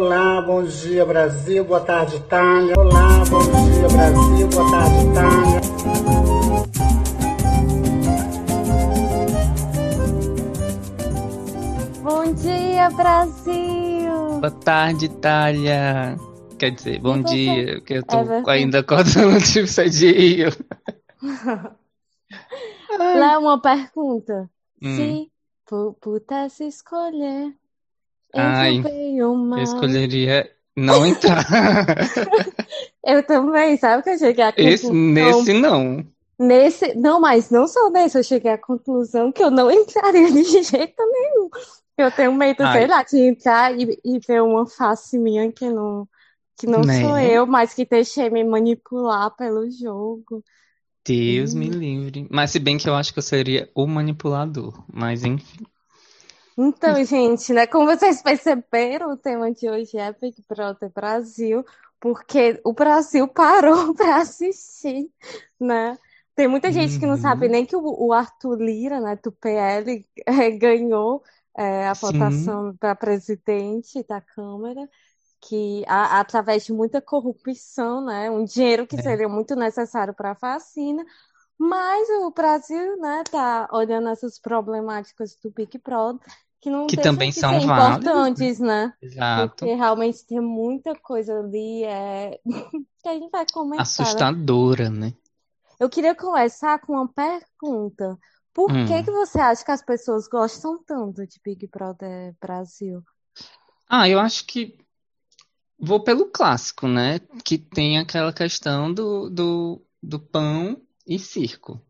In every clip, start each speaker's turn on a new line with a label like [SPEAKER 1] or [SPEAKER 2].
[SPEAKER 1] Olá, bom dia Brasil, boa tarde Itália. Olá, bom dia Brasil, boa tarde Itália.
[SPEAKER 2] Bom dia Brasil.
[SPEAKER 3] Boa tarde Itália. Quer dizer, bom
[SPEAKER 2] você?
[SPEAKER 3] dia, porque eu tô
[SPEAKER 2] É
[SPEAKER 3] ainda acordando tipo cedinho.
[SPEAKER 2] Lá uma pergunta.
[SPEAKER 3] Hum.
[SPEAKER 2] Se pu- pudesse escolher
[SPEAKER 3] Ai,
[SPEAKER 2] e mal.
[SPEAKER 3] Eu escolheria não entrar.
[SPEAKER 2] Eu também, sabe que eu cheguei à
[SPEAKER 3] Esse, nesse não.
[SPEAKER 2] Nesse, não, mas não só nesse, eu cheguei à conclusão que eu não entraria de jeito nenhum. Eu tenho medo,
[SPEAKER 3] Ai.
[SPEAKER 2] sei lá, de entrar e, e ver uma face minha que não, que não
[SPEAKER 3] Né?
[SPEAKER 2] sou eu, mas que deixei me manipular pelo jogo.
[SPEAKER 3] Deus
[SPEAKER 2] Hum.
[SPEAKER 3] me livre. Mas se bem que eu acho que eu seria o manipulador. Mas enfim.
[SPEAKER 2] Então, gente, né? Como vocês perceberam, o tema de hoje é Big Brother Brasil, porque o Brasil parou para assistir, né? Tem muita gente que não
[SPEAKER 3] Uhum.
[SPEAKER 2] sabe nem que o, Arthur Lira, né, do PL, eh, ganhou eh, a votação para presidente da Câmara, que a- através de muita corrupção, né? Um dinheiro que
[SPEAKER 3] É.
[SPEAKER 2] seria muito necessário para a vacina. Mas o Brasil, né, tá olhando essas problemáticas do Big Brother, que não
[SPEAKER 3] Que também são né?
[SPEAKER 2] importantes, né?
[SPEAKER 3] Exato.
[SPEAKER 2] Porque realmente tem muita coisa ali é... que a gente vai comentar, né?
[SPEAKER 3] Assustadora, né?
[SPEAKER 2] Eu queria começar com uma pergunta. Por que
[SPEAKER 3] Hum.
[SPEAKER 2] que você acha que as pessoas gostam tanto de Big Brother Brasil?
[SPEAKER 3] Ah, eu acho que vou pelo clássico, né? Que tem aquela questão do, do, do pão e circo,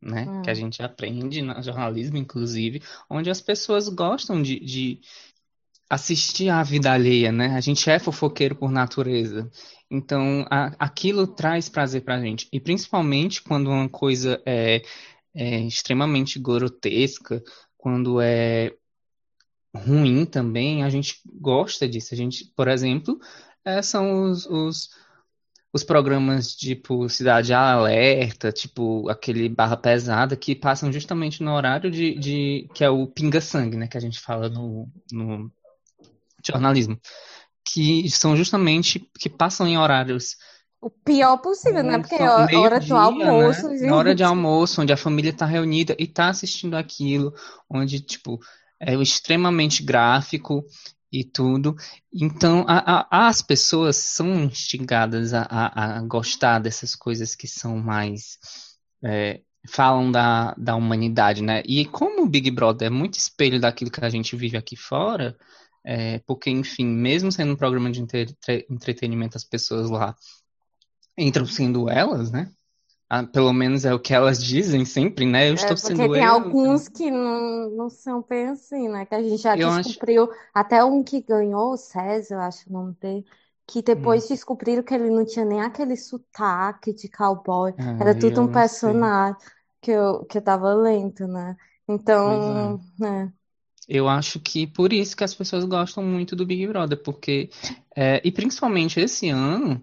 [SPEAKER 3] né?
[SPEAKER 2] Hum.
[SPEAKER 3] Que a gente aprende no jornalismo, inclusive, onde as pessoas gostam de, de assistir à vida alheia, né? A gente é fofoqueiro por natureza. Então, a- aquilo traz prazer pra gente. E principalmente quando uma coisa é, é extremamente grotesca, quando é ruim também, a gente gosta disso. A gente, por exemplo, é, são os, os, os programas tipo Cidade Alerta, tipo aquele Barra Pesada, que passam justamente no horário de, de que é o pinga-sangue, né? Que a gente fala no, no jornalismo. Que são justamente que passam em horários
[SPEAKER 2] O pior possível, né? Porque é hora do
[SPEAKER 3] meio-dia,
[SPEAKER 2] almoço,
[SPEAKER 3] né? Na hora de
[SPEAKER 2] gente.
[SPEAKER 3] almoço, onde a família tá reunida e tá assistindo aquilo, onde, tipo, é extremamente gráfico e tudo. Então, a- a- as pessoas são instigadas a, a- gostar dessas coisas que são mais, é, falam da, da humanidade, né? E como o Big Brother é muito espelho daquilo que a gente vive aqui fora, é, porque, enfim, mesmo sendo um programa de entre- entretenimento, as pessoas lá entram sendo elas, né? Ah, pelo menos é o que elas dizem sempre, né? Eu
[SPEAKER 2] É,
[SPEAKER 3] estou
[SPEAKER 2] porque
[SPEAKER 3] sendo
[SPEAKER 2] tem
[SPEAKER 3] eu.
[SPEAKER 2] alguns que não, não são bem assim, né? Que a gente já
[SPEAKER 3] Eu acho.
[SPEAKER 2] descobriu, até um que ganhou, o César, eu acho o nome dele, que
[SPEAKER 3] Hum.
[SPEAKER 2] depois descobriram que ele não tinha nem aquele sotaque de cowboy,
[SPEAKER 3] Ah,
[SPEAKER 2] era tudo um
[SPEAKER 3] sei.
[SPEAKER 2] personagem que eu, que eu tava lendo, né? Então, né?
[SPEAKER 3] Eu acho que por isso que as pessoas gostam muito do Big Brother, porque é, e principalmente esse ano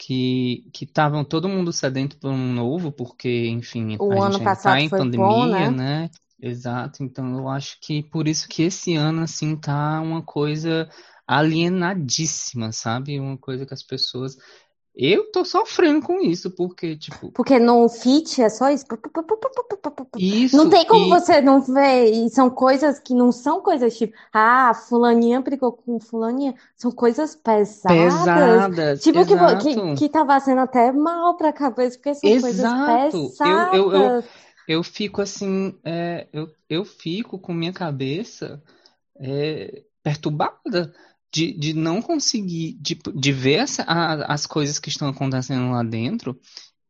[SPEAKER 3] que que estavam todo mundo sedento por um novo, porque enfim
[SPEAKER 2] O
[SPEAKER 3] a
[SPEAKER 2] ano
[SPEAKER 3] gente
[SPEAKER 2] passado
[SPEAKER 3] tá em
[SPEAKER 2] foi bom,
[SPEAKER 3] pandemia,
[SPEAKER 2] né?
[SPEAKER 3] né? Exato. Então eu acho que por isso que esse ano assim tá uma coisa alienadíssima, sabe? Uma coisa que as pessoas eu tô sofrendo com isso, porque, tipo.
[SPEAKER 2] Porque no fit é só isso. isso não tem como
[SPEAKER 3] e...
[SPEAKER 2] você não ver. E são coisas que não são coisas tipo, ah, fulaninha brigou com fulaninha. São coisas pesadas.
[SPEAKER 3] Pesadas.
[SPEAKER 2] Tipo, que, que, que tava sendo até mal pra cabeça, porque são exato. coisas
[SPEAKER 3] pesadas. Eu, eu, eu, eu fico assim, é, eu, eu fico com minha cabeça é, perturbada de, de não conseguir, de, de ver essa- a- as coisas que estão acontecendo lá dentro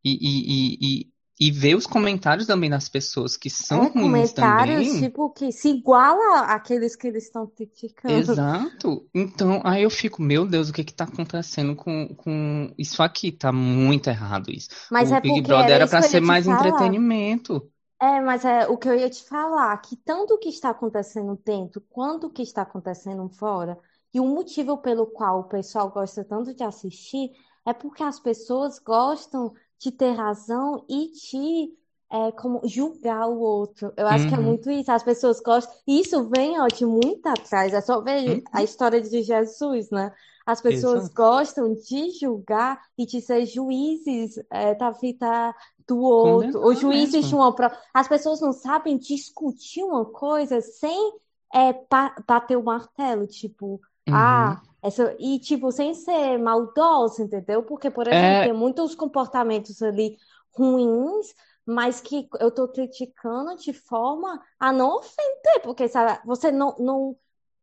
[SPEAKER 3] e, e, e, e, ver os comentários também das pessoas que são
[SPEAKER 2] É,
[SPEAKER 3] ruins
[SPEAKER 2] comentários
[SPEAKER 3] também.
[SPEAKER 2] tipo que se iguala àqueles que eles estão criticando.
[SPEAKER 3] Exato. Então, aí eu fico, meu Deus, o que que tá acontecendo com, com isso aqui? Tá muito errado isso.
[SPEAKER 2] Mas
[SPEAKER 3] O
[SPEAKER 2] é
[SPEAKER 3] Big Brother
[SPEAKER 2] era eu
[SPEAKER 3] ser mais
[SPEAKER 2] falar.
[SPEAKER 3] entretenimento.
[SPEAKER 2] É, mas é o que eu ia te falar, que tanto o que está acontecendo dentro quanto o que está acontecendo fora, e o motivo pelo qual o pessoal gosta tanto de assistir é porque as pessoas gostam de ter razão e de é, como julgar o outro. Eu acho que é
[SPEAKER 3] Uhum.
[SPEAKER 2] muito isso. As pessoas gostam. E isso vem, ó, de muito atrás. É só ver
[SPEAKER 3] Uhum.
[SPEAKER 2] a história de Jesus, né? As pessoas
[SPEAKER 3] Exato.
[SPEAKER 2] gostam de julgar e de ser juízes é, da vida do outro, ou juízes de uma prova. As pessoas não sabem discutir uma coisa sem é, ba- bater o martelo, tipo,
[SPEAKER 3] Uhum.
[SPEAKER 2] ah, essa... e tipo, sem ser maldosa, entendeu? Porque, por exemplo,
[SPEAKER 3] É,
[SPEAKER 2] tem muitos comportamentos ali ruins, mas que eu tô criticando de forma a não ofender, porque sabe, você não, não,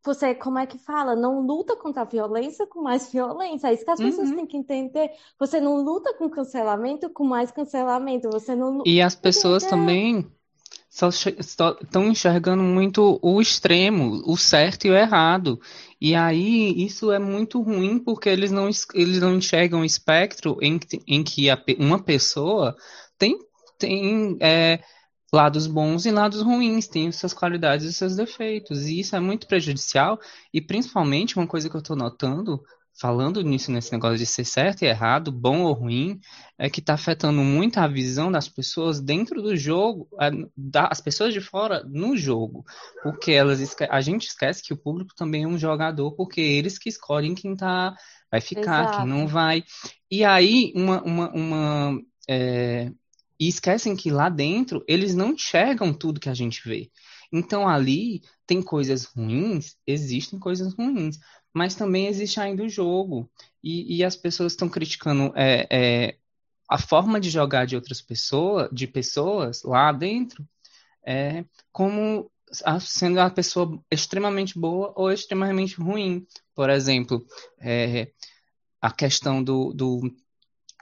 [SPEAKER 2] você, como é que fala? Não luta contra a violência com mais violência. É isso que as pessoas
[SPEAKER 3] uhum.
[SPEAKER 2] têm que entender. Você não luta com cancelamento com mais cancelamento. Você não
[SPEAKER 3] E as pessoas também só estão enxergando muito o extremo, o certo e o errado. E aí isso é muito ruim porque eles não, es- eles não enxergam o espectro em, que- em que a uma pessoa tem, tem é, lados bons e lados ruins, tem suas qualidades e seus defeitos. E isso é muito prejudicial. E principalmente uma coisa que eu estou notando, falando nisso, nesse negócio de ser certo e errado, bom ou ruim, é que está afetando muito a visão das pessoas dentro do jogo, as pessoas de fora no jogo, porque elas a gente esquece que o público também é um jogador, porque eles que escolhem quem tá, vai ficar, quem não
[SPEAKER 2] Exato.
[SPEAKER 3] vai. E aí, uma, uma, uma, é, e esquecem que lá dentro eles não enxergam tudo que a gente vê. Então ali tem coisas ruins, existem coisas ruins, mas também existe ainda o jogo. E, e as pessoas estão criticando é, é, a forma de jogar de outras pessoas, de pessoas lá dentro, é, como sendo a pessoa extremamente boa ou extremamente ruim. Por exemplo, é, a questão do, do,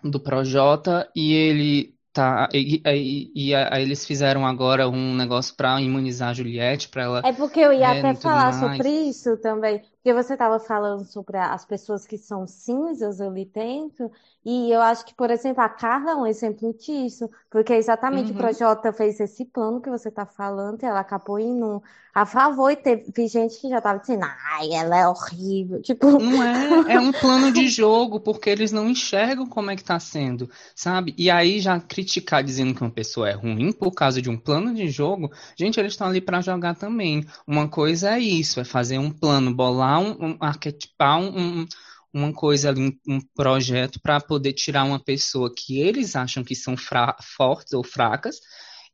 [SPEAKER 3] do Projota e ele tá e, e, e aí eles fizeram agora um negócio para imunizar a Juliette, para ela
[SPEAKER 2] É porque eu ia
[SPEAKER 3] é,
[SPEAKER 2] até falar
[SPEAKER 3] mais.
[SPEAKER 2] sobre isso também, porque você estava falando sobre as pessoas que são cinzas ali dentro, e eu acho que, por exemplo, a Carla é um exemplo disso, porque exatamente o
[SPEAKER 3] Uhum.
[SPEAKER 2] Projota fez esse plano que você está falando, e ela acabou indo a favor, e teve gente que já estava dizendo, ai, ela é horrível, tipo,
[SPEAKER 3] Não é, é um plano de jogo, porque eles não enxergam como é que tá sendo, sabe? E aí já criticar dizendo que uma pessoa é ruim por causa de um plano de jogo, gente, eles estão ali para jogar também. Uma coisa é isso, é fazer um plano, um, um arquetipar um, um- uma coisa ali, um, projeto para poder tirar uma pessoa que eles acham que são fortes ou fracas,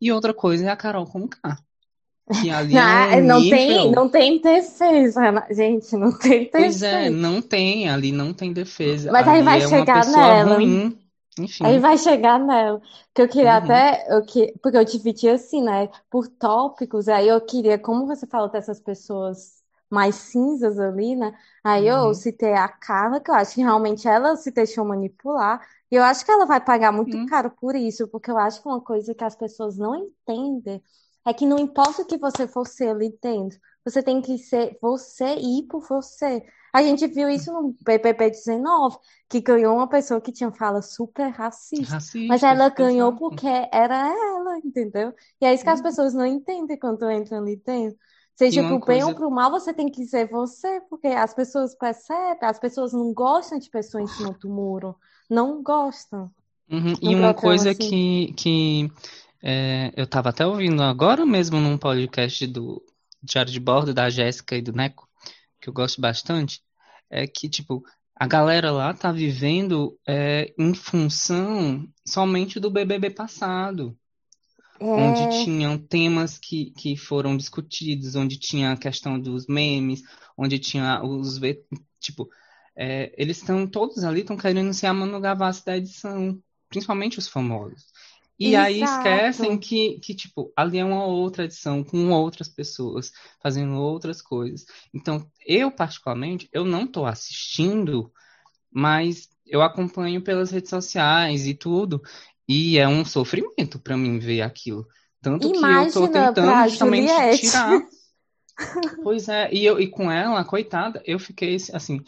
[SPEAKER 3] e outra coisa é a Carol Conká, que ali é um
[SPEAKER 2] não, não tem,
[SPEAKER 3] nível.
[SPEAKER 2] não tem defesa, né? gente, não tem
[SPEAKER 3] Pois é,
[SPEAKER 2] defesa.
[SPEAKER 3] não tem, ali não tem defesa.
[SPEAKER 2] Mas aí
[SPEAKER 3] Ali
[SPEAKER 2] vai
[SPEAKER 3] é
[SPEAKER 2] chegar nela.
[SPEAKER 3] ruim. Enfim.
[SPEAKER 2] Aí vai chegar nela. Que eu queria
[SPEAKER 3] Uhum.
[SPEAKER 2] até. Eu que, porque eu dividi assim, né? Por tópicos. Aí eu queria, como você falou dessas pessoas mais cinzas ali, né? Aí eu
[SPEAKER 3] Uhum.
[SPEAKER 2] citei a Carla, que eu acho que realmente ela se deixou manipular. E eu acho que ela vai pagar muito
[SPEAKER 3] Uhum.
[SPEAKER 2] caro por isso, porque eu acho que uma coisa que as pessoas não entendem é que não importa o que você for ser ali dentro, você tem que ser você e ir por você. A gente viu isso no BBB 19, que ganhou uma pessoa que tinha fala super racista. Mas
[SPEAKER 3] Racista,
[SPEAKER 2] ela ganhou
[SPEAKER 3] exato.
[SPEAKER 2] porque era ela, entendeu? E é isso que as pessoas não entendem quando entram ali dentro. Seja
[SPEAKER 3] uma
[SPEAKER 2] pro bem ou
[SPEAKER 3] coisa.
[SPEAKER 2] pro mal, você tem que ser você, porque as pessoas percebem, as pessoas não gostam de pessoas em cima do muro. Não gostam.
[SPEAKER 3] Uhum. E uma coisa
[SPEAKER 2] assim.
[SPEAKER 3] que, que é, eu estava até ouvindo agora mesmo num podcast do Diário de Bordo, da Jéssica e do Neco, que eu gosto bastante, é que, tipo, a galera lá tá vivendo é, em função somente do BBB passado. Onde
[SPEAKER 2] É,
[SPEAKER 3] tinham temas que, que foram discutidos, onde tinha a questão dos memes, onde tinha os tipo, é, eles estão todos ali estão querendo ser a Manu Gavassi da edição, principalmente os famosos. E aí esquecem
[SPEAKER 2] exato.
[SPEAKER 3] que, que, tipo, ali é uma outra edição, com outras pessoas, fazendo outras coisas. Então, eu, particularmente, eu não estou assistindo, mas eu acompanho pelas redes sociais e tudo, e é um sofrimento para mim ver aquilo. Tanto que eu tô
[SPEAKER 2] Imagina
[SPEAKER 3] tentando justamente
[SPEAKER 2] Juliette.
[SPEAKER 3] tirar. Pois é, e, eu, e com ela, coitada, eu fiquei assim,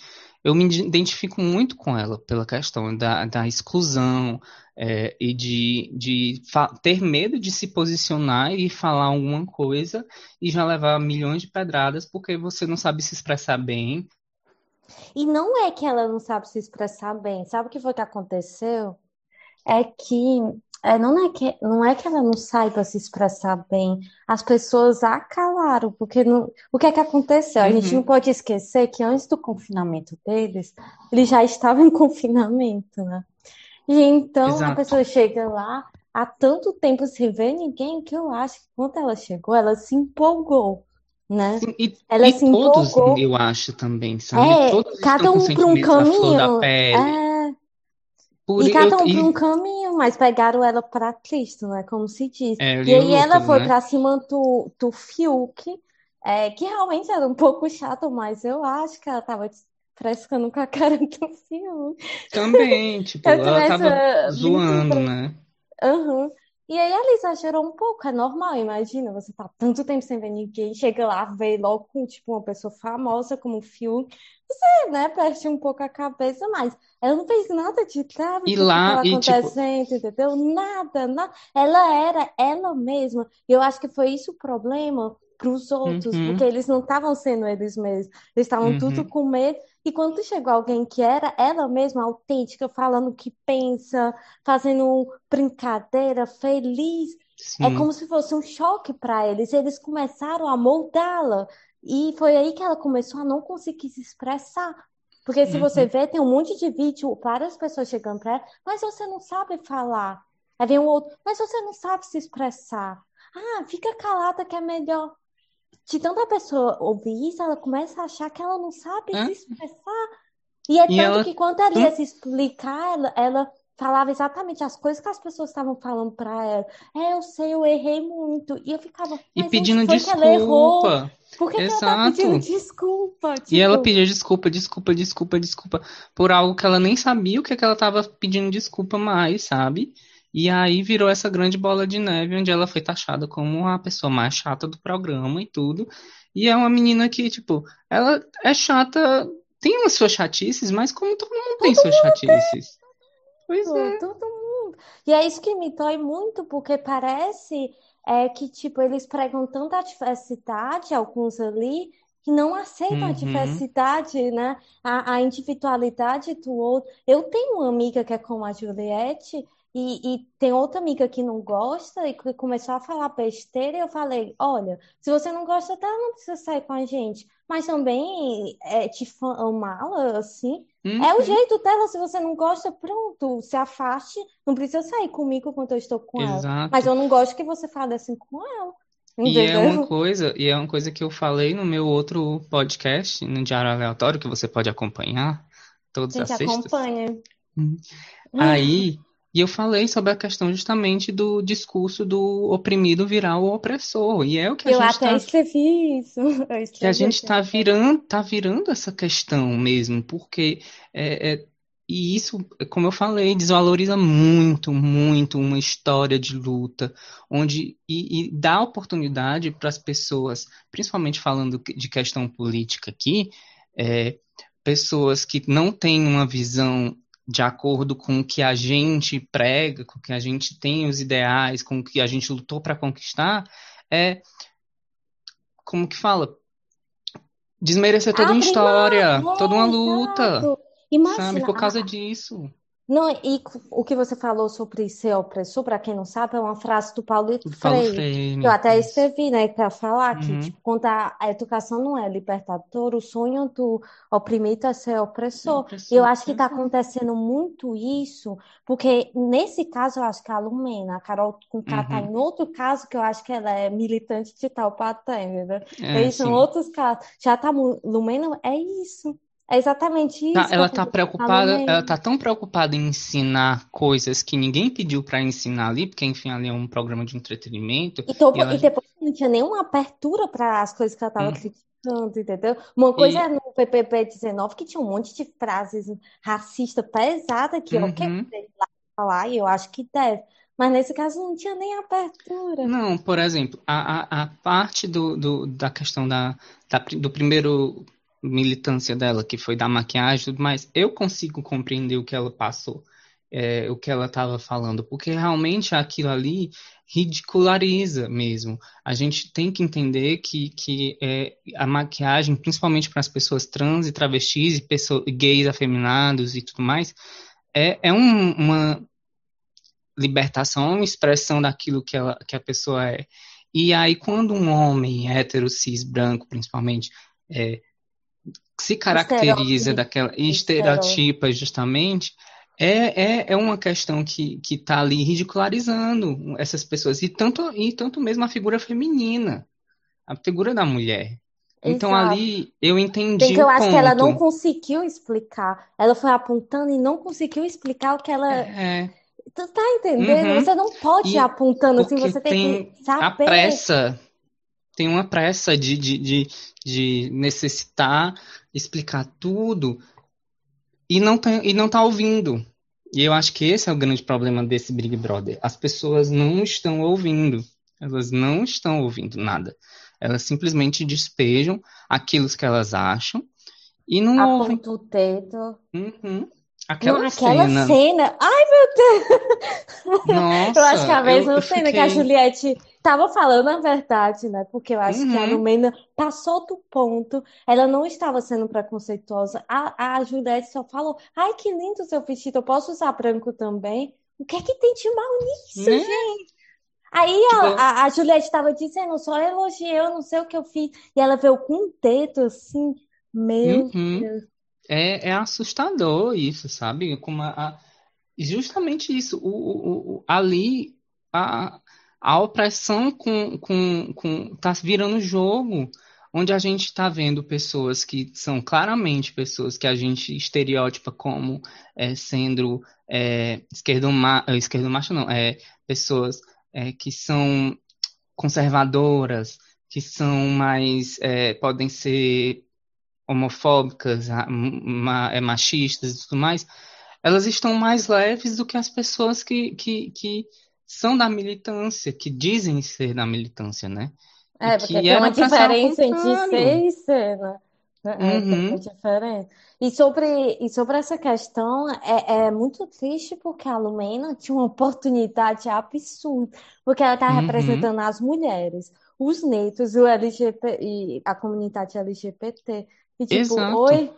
[SPEAKER 3] eu me identifico muito com ela pela questão da, da exclusão é, e de, de ter medo de se posicionar e falar alguma coisa e já levar milhões de pedradas porque você não sabe se expressar bem.
[SPEAKER 2] E não é que ela não sabe se expressar bem. Sabe o que foi que aconteceu? É que é, não é que, não é que ela não saiba se expressar bem, as pessoas a calaram, porque não, o que é que aconteceu? A gente
[SPEAKER 3] Uhum.
[SPEAKER 2] não pode esquecer que antes do confinamento deles, eles já estavam em confinamento, né? E então a
[SPEAKER 3] Exato.
[SPEAKER 2] pessoa chega lá há tanto tempo sem ver ninguém que eu acho que quando ela chegou, ela se empolgou, né?
[SPEAKER 3] Sim, e,
[SPEAKER 2] Ela
[SPEAKER 3] e
[SPEAKER 2] se
[SPEAKER 3] todos,
[SPEAKER 2] empolgou.
[SPEAKER 3] eu acho também, sabe?
[SPEAKER 2] É,
[SPEAKER 3] Todos
[SPEAKER 2] cada um para um caminho.
[SPEAKER 3] pele.
[SPEAKER 2] É,
[SPEAKER 3] Por
[SPEAKER 2] e cada um para um caminho, mas pegaram ela para Cristo, né? Como se diz.
[SPEAKER 3] é,
[SPEAKER 2] E aí ela
[SPEAKER 3] Lucas,
[SPEAKER 2] foi
[SPEAKER 3] né?
[SPEAKER 2] para cima do, do Fiuk, é, que realmente era um pouco chato, mas eu acho que ela tava frescando com a cara do Fiuk.
[SPEAKER 3] Também, tipo, ela tava zoando, né?
[SPEAKER 2] Aham. E aí ela exagerou um pouco, é normal, imagina, você tá tanto tempo sem ver ninguém, chega lá, vê logo com, tipo, uma pessoa famosa como o Fiuk, você, né, perde um pouco a cabeça, mas ela não fez nada de grave
[SPEAKER 3] E
[SPEAKER 2] que
[SPEAKER 3] lá,
[SPEAKER 2] estava
[SPEAKER 3] e tipo,
[SPEAKER 2] acontecendo, entendeu? Nada, nada. Ela era ela mesma, e eu acho que foi isso o problema para os outros,
[SPEAKER 3] uhum,
[SPEAKER 2] porque eles não estavam sendo eles mesmos, eles estavam tudo
[SPEAKER 3] uhum,
[SPEAKER 2] com medo, e quando chegou alguém que era ela mesma, autêntica, falando o que pensa, fazendo brincadeira, feliz, é
[SPEAKER 3] sim,
[SPEAKER 2] como se fosse um choque para eles. Eles começaram a moldá-la. E foi aí que ela começou a não conseguir se expressar. Porque se você
[SPEAKER 3] uhum,
[SPEAKER 2] vê, tem um monte de vídeo, várias pessoas chegando para ela, mas você não sabe falar. Aí vem um outro, mas você não sabe se expressar. Ah, fica calada que é melhor. De tanta pessoa ouvir isso, ela começa a achar que ela não sabe
[SPEAKER 3] Hã?
[SPEAKER 2] se expressar. E é
[SPEAKER 3] E
[SPEAKER 2] tanto
[SPEAKER 3] ela,
[SPEAKER 2] que quando ela ia se explicar, ela, ela falava exatamente as coisas que as pessoas estavam falando para ela. É, eu sei, eu errei muito. E eu ficava,
[SPEAKER 3] e pedindo
[SPEAKER 2] foi que ela errou?
[SPEAKER 3] desculpa,
[SPEAKER 2] Por que que ela tá pedindo
[SPEAKER 3] exato.
[SPEAKER 2] desculpa?
[SPEAKER 3] E ela
[SPEAKER 2] Tipo,
[SPEAKER 3] pedia desculpa, desculpa, desculpa, desculpa, por algo que ela nem sabia o que que ela tava pedindo desculpa mais, sabe? E aí virou essa grande bola de neve, onde ela foi taxada como a pessoa mais chata do programa e tudo. E é uma menina que, tipo, ela é chata, tem as suas chatices, mas como todo mundo tem suas chatices. Pois é.
[SPEAKER 2] todo mundo. E é isso que me dói muito, porque parece é, que, tipo, eles pregam tanta diversidade, alguns ali, que não aceitam a
[SPEAKER 3] Uhum,
[SPEAKER 2] diversidade, né? A, a individualidade do outro. Eu tenho uma amiga que é como a Juliette, e, e tem outra amiga que não gosta e que começou a falar besteira, e eu falei, olha, se você não gosta dela, não precisa sair com a gente. Mas também é, te amá-la, assim, é o
[SPEAKER 3] uhum,
[SPEAKER 2] jeito dela, se você não gosta, pronto, se afaste, não precisa sair comigo quando eu estou com ela. Mas
[SPEAKER 3] exato.
[SPEAKER 2] eu não gosto que você fale assim com ela,
[SPEAKER 3] E é uma
[SPEAKER 2] entendeu?
[SPEAKER 3] coisa, e é uma coisa que eu falei no meu outro podcast, no Diário Aleatório, que você pode acompanhar todas
[SPEAKER 2] A
[SPEAKER 3] as
[SPEAKER 2] gente
[SPEAKER 3] sextas.
[SPEAKER 2] acompanha.
[SPEAKER 3] Hum. Aí, e eu falei sobre a questão justamente do discurso do oprimido virar o opressor. E é o que a
[SPEAKER 2] Eu
[SPEAKER 3] gente
[SPEAKER 2] até
[SPEAKER 3] está
[SPEAKER 2] escrevi isso. Eu
[SPEAKER 3] que a
[SPEAKER 2] escrevi
[SPEAKER 3] gente
[SPEAKER 2] assim.
[SPEAKER 3] está virando, tá virando essa questão mesmo, porque é, é- e isso, como eu falei, desvaloriza muito, muito uma história de luta, onde e, e dá oportunidade para as pessoas, principalmente falando de questão política aqui, é, pessoas que não têm uma visão de acordo com o que a gente prega, com o que a gente tem os ideais, com o que a gente lutou para conquistar, é como que fala? Desmerecer toda uma história, toda uma
[SPEAKER 2] é,
[SPEAKER 3] luta,
[SPEAKER 2] exato.
[SPEAKER 3] sabe?
[SPEAKER 2] Imagina,
[SPEAKER 3] Por
[SPEAKER 2] a-
[SPEAKER 3] causa disso.
[SPEAKER 2] Não, e o que você falou sobre ser opressor, para quem não sabe, é uma frase do Paulo
[SPEAKER 3] Do Paulo
[SPEAKER 2] Freire.
[SPEAKER 3] Freire,
[SPEAKER 2] Eu até escrevi, né, para falar que,
[SPEAKER 3] Uhum,
[SPEAKER 2] tipo, quando a, a educação não é libertadora, o sonho do oprimido é ser
[SPEAKER 3] é
[SPEAKER 2] opressor. E eu
[SPEAKER 3] opressor,
[SPEAKER 2] acho que está acontecendo muito isso, porque nesse caso eu acho que a Lumena, a Carol com K tá
[SPEAKER 3] Uhum,
[SPEAKER 2] em outro caso que eu acho que ela é militante de Taubaté, né?
[SPEAKER 3] é,
[SPEAKER 2] Eles são outros casos. Já tá, Lumena, é isso. É exatamente
[SPEAKER 3] Tá,
[SPEAKER 2] isso que
[SPEAKER 3] ela tá preocupada, ela tá tão preocupada em ensinar coisas que ninguém pediu para ensinar ali, porque enfim, ali é um programa de entretenimento,
[SPEAKER 2] E, to-
[SPEAKER 3] e ela
[SPEAKER 2] e depois não tinha nenhuma apertura para as coisas que ela estava
[SPEAKER 3] Hum.
[SPEAKER 2] criticando, entendeu? Uma coisa
[SPEAKER 3] E
[SPEAKER 2] é no PPP 19 que tinha um monte de frases racistas pesadas que,
[SPEAKER 3] uhum.
[SPEAKER 2] deve lá falar, e eu acho que deve. Mas nesse caso não tinha nem apertura.
[SPEAKER 3] Não, por exemplo, a, a, a parte do, do, da questão da, da, do primeiro militância dela, que foi da maquiagem e tudo mais, eu consigo compreender o que ela passou, é, o que ela estava falando, porque realmente aquilo ali ridiculariza mesmo. A gente tem que entender que, que é, a maquiagem, principalmente para as pessoas trans e travestis e pessoas, gays afeminados e tudo mais, é, é um, uma libertação, uma expressão daquilo que, ela, que a pessoa é. E aí, quando um homem hétero, cis, branco, principalmente, é, se caracteriza daquela estereotipa justamente, é, é, é uma questão que está ali ridicularizando essas pessoas. E tanto, e tanto mesmo a figura feminina, a figura da mulher. Então Exato. ali eu entendi.
[SPEAKER 2] Tem que eu acho ponto. que ela não conseguiu explicar. Ela foi apontando e não conseguiu explicar o que ela. É. Tu tá entendendo? Uhum. Você não pode ir apontando assim, você tem, tem que saber.
[SPEAKER 3] A pressa. Tem uma pressa de, de, de, de necessitar explicar tudo e não, tá, e não tá ouvindo. E eu acho que esse é o grande problema desse Big Brother. As pessoas não estão ouvindo. Elas não estão ouvindo nada. Elas simplesmente despejam aquilo que elas acham e não
[SPEAKER 2] Aponta ouvem. o teto.
[SPEAKER 3] Uhum. Aquela,
[SPEAKER 2] não, aquela cena... cena. Ai, meu Deus! Nossa, eu acho que a mesma cena fiquei... que a Juliette tava falando a verdade, né? Porque eu acho uhum. que a uhum. Lumena passou do ponto. Ela não estava sendo preconceituosa. A, a Juliette só falou: Ai, que lindo seu vestido, eu posso usar branco também? O que é que tem de mal nisso, né? gente? Aí a, a, a Juliette estava dizendo, só elogiei, eu não sei o que eu fiz. E ela veio com um dedo assim, meu uhum. Deus.
[SPEAKER 3] É, é assustador isso, sabe? Como a, a justamente isso. O, o, o, ali a, a opressão com, com, com tá virando jogo, onde a gente está vendo pessoas que são claramente pessoas que a gente estereótipa como é, sendo é, esquerdo, ma, esquerdo macho, não, é, pessoas é, que são conservadoras, que são mais, é, podem ser homofóbicas, é, machistas e tudo mais, elas estão mais leves do que as pessoas que, que, que são da militância, que dizem ser da militância, né?
[SPEAKER 2] É, porque tem uma diferença entre ser e ser, né? É, é uhum. diferente. E sobre, e sobre essa questão, é, é muito triste porque a Lumena tinha uma oportunidade absurda, porque ela está uhum. representando as mulheres, os negros, o LGBT, e a comunidade LGBT. E tipo, Exato. oi,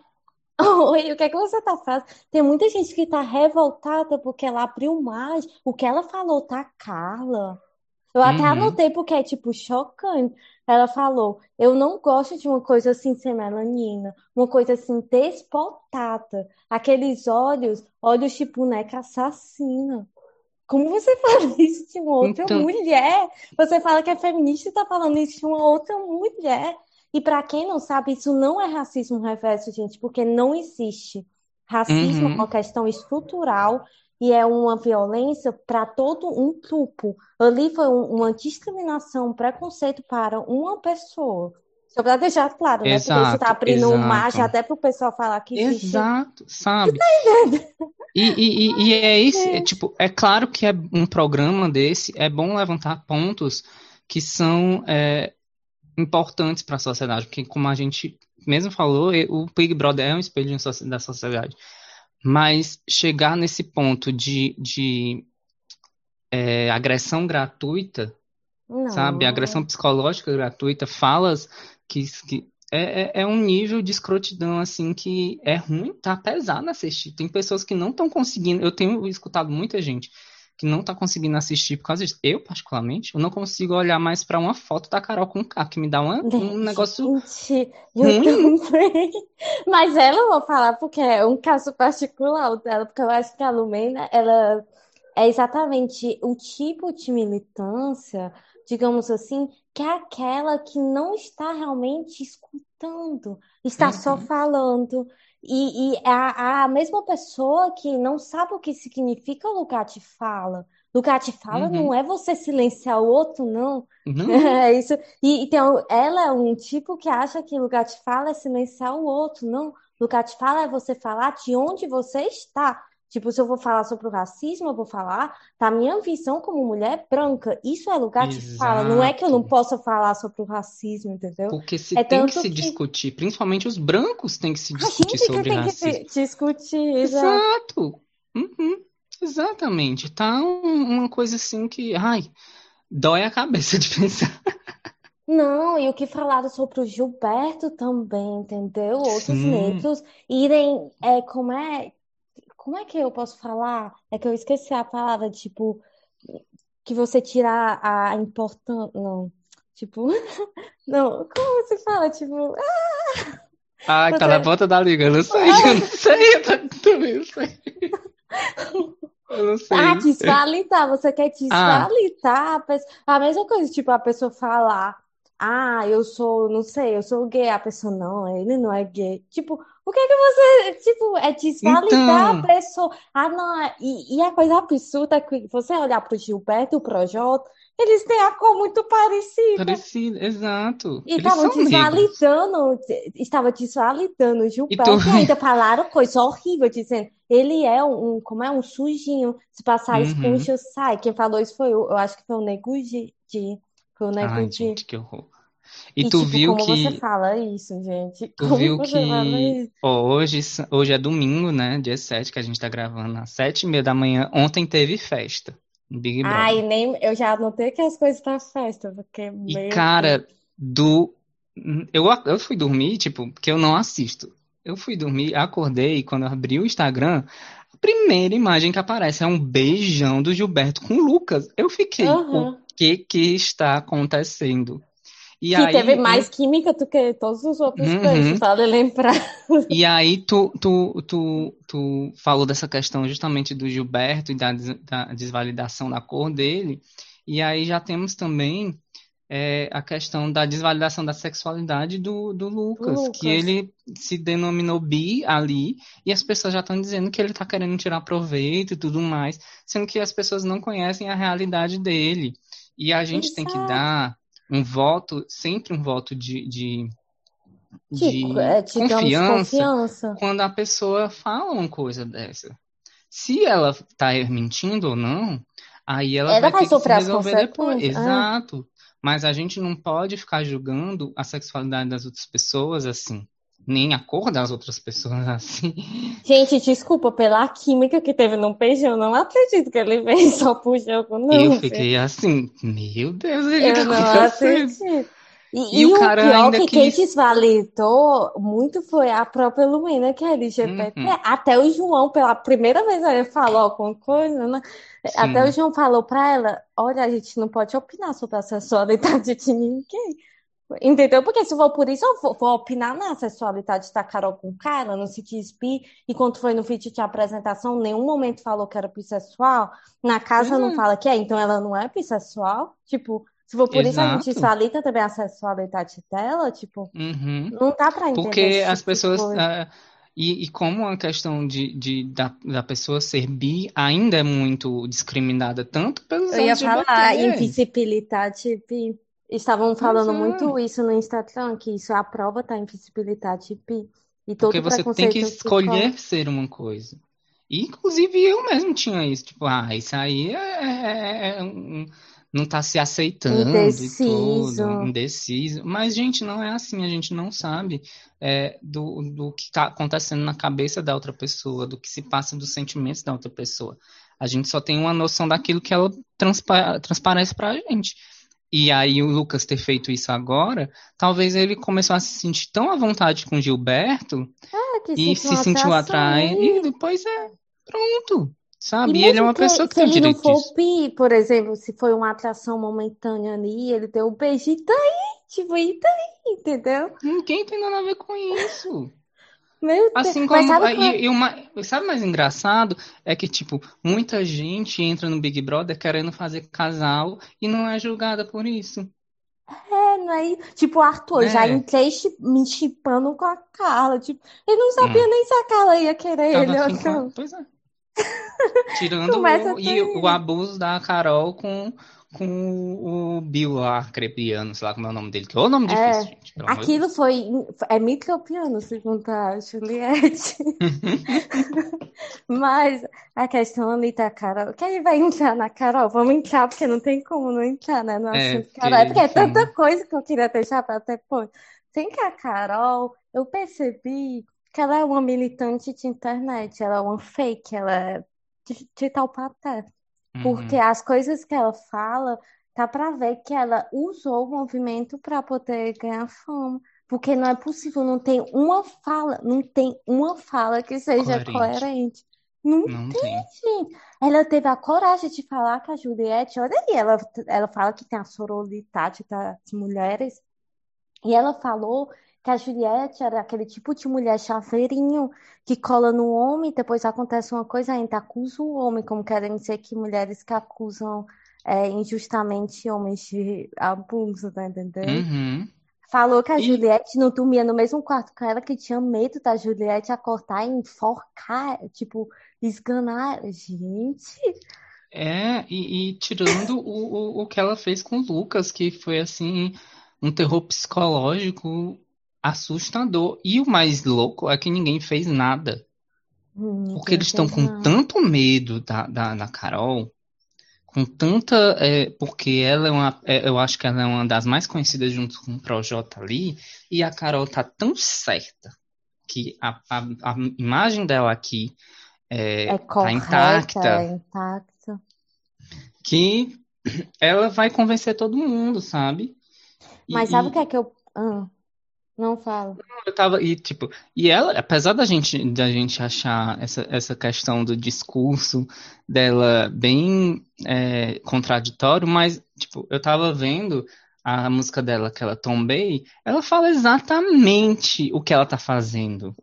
[SPEAKER 2] oi, o que é que você tá fazendo? Tem muita gente que tá revoltada porque ela abriu mais. O que ela falou tá Carla. Eu até uhum. anotei porque é tipo chocante. Ela falou: Eu não gosto de uma coisa assim sem melanina, uma coisa assim despotada. Aqueles olhos, olhos tipo boneca assassina. Como você fala isso de uma outra então... mulher? Você fala que é feminista e tá falando isso de uma outra mulher. E para quem não sabe, isso não é racismo reverso, gente, porque não existe. Racismo uhum. é uma questão estrutural e é uma violência para todo um grupo. Ali foi uma discriminação, um preconceito para uma pessoa. Só para deixar claro, né? Exato, Porque você está abrindo exato. margem até para o pessoal falar que
[SPEAKER 3] existe. Exato, sabe? Tá e, e, e, é isso, é, tipo, é claro que é um programa desse, é bom levantar pontos que são é, importantes para a sociedade, porque como a gente mesmo falou, o Big Brother é um espelho da sociedade. Mas chegar nesse ponto de, de é, agressão gratuita, Não. sabe? Agressão psicológica gratuita, falas que, que é, é, é, um nível de escrotidão, assim, que é ruim, tá pesado assistir. Tem pessoas que não estão conseguindo. Eu tenho escutado muita gente que não tá conseguindo assistir por causa disso. Eu, particularmente, eu não consigo olhar mais para uma foto da Carol com K, que me dá uma, um negócio
[SPEAKER 2] Gente, ruim. Mas ela eu vou falar porque é um caso particular dela, porque eu acho que a Lumena, ela é exatamente o tipo de militância, digamos assim, que é aquela que não está realmente escutando, está uhum. só falando. E, e a, a mesma pessoa que não sabe o que significa o lugar de fala. Lugar de fala uhum. não é você silenciar o outro, não. não. É isso. E, então, ela é um tipo que acha que lugar de fala é silenciar o outro, não. Lugar de fala é você falar de onde você está. Tipo, se eu vou falar sobre o racismo, eu vou falar da minha visão como mulher branca. Isso é lugar Exato. de fala. Não é que eu não possa falar sobre o racismo, entendeu?
[SPEAKER 3] Porque se
[SPEAKER 2] é
[SPEAKER 3] tem que se que... discutir, principalmente os brancos têm que se discutir sobre
[SPEAKER 2] tem
[SPEAKER 3] racismo.
[SPEAKER 2] Que se discutir,
[SPEAKER 3] exato. exato. Uhum. Exatamente. Tá uma coisa assim que, ai, dói a cabeça de pensar.
[SPEAKER 2] Não, e o que falaram sobre o Gilberto também, entendeu? Outros Sim. negros irem, é, como é, como é que eu posso falar? É que eu esqueci a palavra, tipo, que você tira a importância. Não, tipo, não, como se fala? Tipo,
[SPEAKER 3] Ah, tá
[SPEAKER 2] você.
[SPEAKER 3] na da língua. Eu não sei, eu não sei. Eu também não sei. Eu não sei.
[SPEAKER 2] Ah, desvalidar, você quer
[SPEAKER 3] Ah,
[SPEAKER 2] desvalidar a pessoa. A mesma coisa, tipo, a pessoa falar, ah, eu sou, não sei, eu sou gay, a pessoa, não, ele não é gay. Tipo, o que é que você, tipo, é desvalidar a
[SPEAKER 3] então,
[SPEAKER 2] pessoa. Ah, não, é- e, e a coisa absurda é que você olhar pro Gilberto e o Projota, eles têm a cor muito parecida.
[SPEAKER 3] parecido, exato.
[SPEAKER 2] E estavam desvalidando, estava desvalidando o
[SPEAKER 3] E tu,
[SPEAKER 2] Gilberto e ainda falaram coisa horrível, dizendo ele é um, como é, um sujinho, se passar
[SPEAKER 3] Uhum.
[SPEAKER 2] esponja sai. Quem falou isso foi, eu acho que foi o Nego Di, Di, foi o Nego
[SPEAKER 3] Ai,
[SPEAKER 2] Di.
[SPEAKER 3] gente, que horror. E
[SPEAKER 2] E
[SPEAKER 3] tu
[SPEAKER 2] tipo,
[SPEAKER 3] viu
[SPEAKER 2] como você
[SPEAKER 3] que
[SPEAKER 2] fala isso, gente?
[SPEAKER 3] Tu
[SPEAKER 2] Como
[SPEAKER 3] viu
[SPEAKER 2] você
[SPEAKER 3] que hoje, hoje é domingo, né? Dia 7, que a gente tá gravando às sete e meia da manhã. Ontem teve festa Big
[SPEAKER 2] Ai,
[SPEAKER 3] Brother.
[SPEAKER 2] nem, eu já anotei que as coisas da festa, porque,
[SPEAKER 3] E, cara, do. Eu, eu fui dormir, tipo, porque eu não assisto. Eu fui dormir, acordei, e quando eu abri o Instagram, a primeira imagem que aparece é um beijão do Gilberto com o Lucas. Eu fiquei,
[SPEAKER 2] Aham.
[SPEAKER 3] Que que está acontecendo? E
[SPEAKER 2] Que teve
[SPEAKER 3] aí,
[SPEAKER 2] mais
[SPEAKER 3] um,
[SPEAKER 2] química do que todos os outros
[SPEAKER 3] uhum.
[SPEAKER 2] vale lembrar.
[SPEAKER 3] E aí tu, tu, tu, tu falou dessa questão justamente do Gilberto e da, da desvalidação da cor dele. E aí já temos também é, a questão da desvalidação da sexualidade do, do
[SPEAKER 2] Do
[SPEAKER 3] Lucas, que
[SPEAKER 2] Lucas.
[SPEAKER 3] ele se denominou bi ali, e as pessoas já estão dizendo que ele está querendo tirar proveito e tudo mais, sendo que as pessoas não conhecem a realidade dele. E a gente tem que
[SPEAKER 2] Exato.
[SPEAKER 3] dar um voto, sempre um voto de, de, de
[SPEAKER 2] é, digamos,
[SPEAKER 3] confiança
[SPEAKER 2] confiança.
[SPEAKER 3] quando a pessoa fala uma coisa dessa. Se ela está mentindo ou não, aí ela
[SPEAKER 2] Ela
[SPEAKER 3] vai
[SPEAKER 2] vai
[SPEAKER 3] ter que se resolver depois.
[SPEAKER 2] É.
[SPEAKER 3] Exato. Mas a gente não pode ficar julgando a sexualidade das outras pessoas assim, nem a cor das outras pessoas assim.
[SPEAKER 2] Gente, desculpa pela química que teve no peixe, eu não acredito que ele veio só pro jogo,
[SPEAKER 3] Eu
[SPEAKER 2] não, viu?
[SPEAKER 3] fiquei assim, meu Deus, que
[SPEAKER 2] Eu
[SPEAKER 3] tá
[SPEAKER 2] não acredito. E,
[SPEAKER 3] E
[SPEAKER 2] e
[SPEAKER 3] o cara
[SPEAKER 2] pior
[SPEAKER 3] ainda
[SPEAKER 2] que quem
[SPEAKER 3] quis.
[SPEAKER 2] desvalidou muito foi a própria Lumena, que é LGBT.
[SPEAKER 3] Uhum,
[SPEAKER 2] Até o João, pela primeira vez, ele falou alguma coisa, né? Até o
[SPEAKER 3] sim,
[SPEAKER 2] João falou pra ela: Olha, a gente não pode opinar sobre a sexualidade de ninguém. Entendeu? Porque se for por isso, eu vou, vou opinar na sexualidade da Carol com cara, não se bi. E quando foi no vídeo de apresentação, em nenhum momento falou que era bissexual. Na casa não
[SPEAKER 3] é,
[SPEAKER 2] fala que é, então ela não é bissexual. Tipo, se for por isso, a gente
[SPEAKER 3] exato.
[SPEAKER 2] desvalida também a sexualidade dela. Tipo,
[SPEAKER 3] Uhum.
[SPEAKER 2] não dá pra entender
[SPEAKER 3] Porque as
[SPEAKER 2] tipo
[SPEAKER 3] pessoas. ah, e, e como a questão de, de, da, da pessoa ser bi ainda é muito discriminada, tanto pelos
[SPEAKER 2] Eu ia falar, invisibilidade bi. Estavam falando
[SPEAKER 3] é.
[SPEAKER 2] muito isso no Instagram, que isso é a prova da invisibilidade bi. E
[SPEAKER 3] Porque
[SPEAKER 2] todo
[SPEAKER 3] você tem que
[SPEAKER 2] preconceito que
[SPEAKER 3] escolher ser uma coisa. E, inclusive, eu mesmo tinha isso. Tipo, ah, isso aí é, é- é um- não tá se aceitando e
[SPEAKER 2] Indeciso.
[SPEAKER 3] tudo, indeciso. Mas, gente, não é assim. A gente não sabe é, do, do que tá acontecendo na cabeça da outra pessoa, do que se passa dos sentimentos da outra pessoa. A gente só tem uma noção daquilo que ela transpa transparece pra gente. E aí o Lucas ter feito isso agora, talvez ele começou a se sentir tão à vontade com o Gilberto
[SPEAKER 2] que
[SPEAKER 3] e se sentiu atraído
[SPEAKER 2] aí.
[SPEAKER 3] e depois é pronto, sabe? E ele é uma
[SPEAKER 2] que
[SPEAKER 3] pessoa que tem o
[SPEAKER 2] ele não
[SPEAKER 3] direito
[SPEAKER 2] for
[SPEAKER 3] disso.
[SPEAKER 2] bi, por exemplo, se foi uma atração momentânea ali, ele deu um beijo, e daí? Tipo, e daí? Entendeu?
[SPEAKER 3] Ninguém tem nada a ver com isso.
[SPEAKER 2] Meu Deus.
[SPEAKER 3] Assim como.
[SPEAKER 2] sabe qual é?
[SPEAKER 3] E, e uma, sabe o mais engraçado? É que, tipo, muita gente entra no Big Brother querendo fazer casal e não é julgada por isso.
[SPEAKER 2] É, não é? Tipo, o Arthur, eu já
[SPEAKER 3] É.
[SPEAKER 2] entrei me chipando com a Carla. Tipo, ele não sabia
[SPEAKER 3] Hum.
[SPEAKER 2] nem se a Carla ia querer
[SPEAKER 3] Tava
[SPEAKER 2] ele ou
[SPEAKER 3] afim com a...
[SPEAKER 2] não.
[SPEAKER 3] Pois é. Tirando o, e o abuso da Carol com, com o Bill lá, Crepiano, sei lá como é o nome dele, que é o nome difícil,
[SPEAKER 2] É,
[SPEAKER 3] gente, de
[SPEAKER 2] aquilo foi. É micropiano, segundo a Juliette. Mas a questão ali da Carol. Quem vai entrar na Carol? Vamos entrar, porque não tem como não entrar, né? No
[SPEAKER 3] É,
[SPEAKER 2] assunto Carol. É
[SPEAKER 3] porque,
[SPEAKER 2] porque é tanta coisa que eu queria deixar para depois. Sem que a Carol, eu percebi que ela é uma militante de internet, ela é uma fake, ela é tal paté. Porque
[SPEAKER 3] Uhum.
[SPEAKER 2] as coisas que ela fala, tá pra ver que ela usou o movimento para poder ganhar fama. Porque não é possível, não tem uma fala, não tem uma fala que seja
[SPEAKER 3] Coerente.
[SPEAKER 2] coerente. Não,
[SPEAKER 3] Não
[SPEAKER 2] tem,
[SPEAKER 3] tem.
[SPEAKER 2] gente. Ela teve a coragem de falar que a Juliette, olha aí, ela, ela fala que tem a sororidade das mulheres. E ela falou que a Juliette era aquele tipo de mulher chaveirinho que cola no homem, depois acontece uma coisa, ainda acusa o homem, como querem dizer que mulheres que acusam é, injustamente homens de abuso, tá entendendo?
[SPEAKER 3] Uhum.
[SPEAKER 2] Falou que a
[SPEAKER 3] E
[SPEAKER 2] Juliette não dormia no mesmo quarto com ela, que tinha medo da Juliette acordar e enforcar, tipo, esganar. Gente,
[SPEAKER 3] é, e, e tirando o, o, o que ela fez com o Lucas, que foi assim, um terror psicológico assustador. E o mais louco é que ninguém fez nada. Porque
[SPEAKER 2] ninguém
[SPEAKER 3] eles estão com
[SPEAKER 2] nada.
[SPEAKER 3] tanto medo da, da, da Carol, com tanta. é, porque ela é uma. é, eu acho que ela é uma das mais conhecidas junto com o Projota ali, e a Carol tá tão certa que a, a, a imagem dela aqui é,
[SPEAKER 2] É
[SPEAKER 3] tá
[SPEAKER 2] correta,
[SPEAKER 3] intacta,
[SPEAKER 2] é intacta.
[SPEAKER 3] que ela vai convencer todo mundo, sabe?
[SPEAKER 2] Mas sabe o
[SPEAKER 3] E,
[SPEAKER 2] que
[SPEAKER 3] e
[SPEAKER 2] é que eu. Ah, não falo.
[SPEAKER 3] eu tava, e tipo, e ela, apesar da gente, da gente achar essa, essa questão do discurso dela bem é, contraditório, mas, tipo, eu tava vendo a música dela, aquela Tombei, ela fala exatamente o que ela tá fazendo.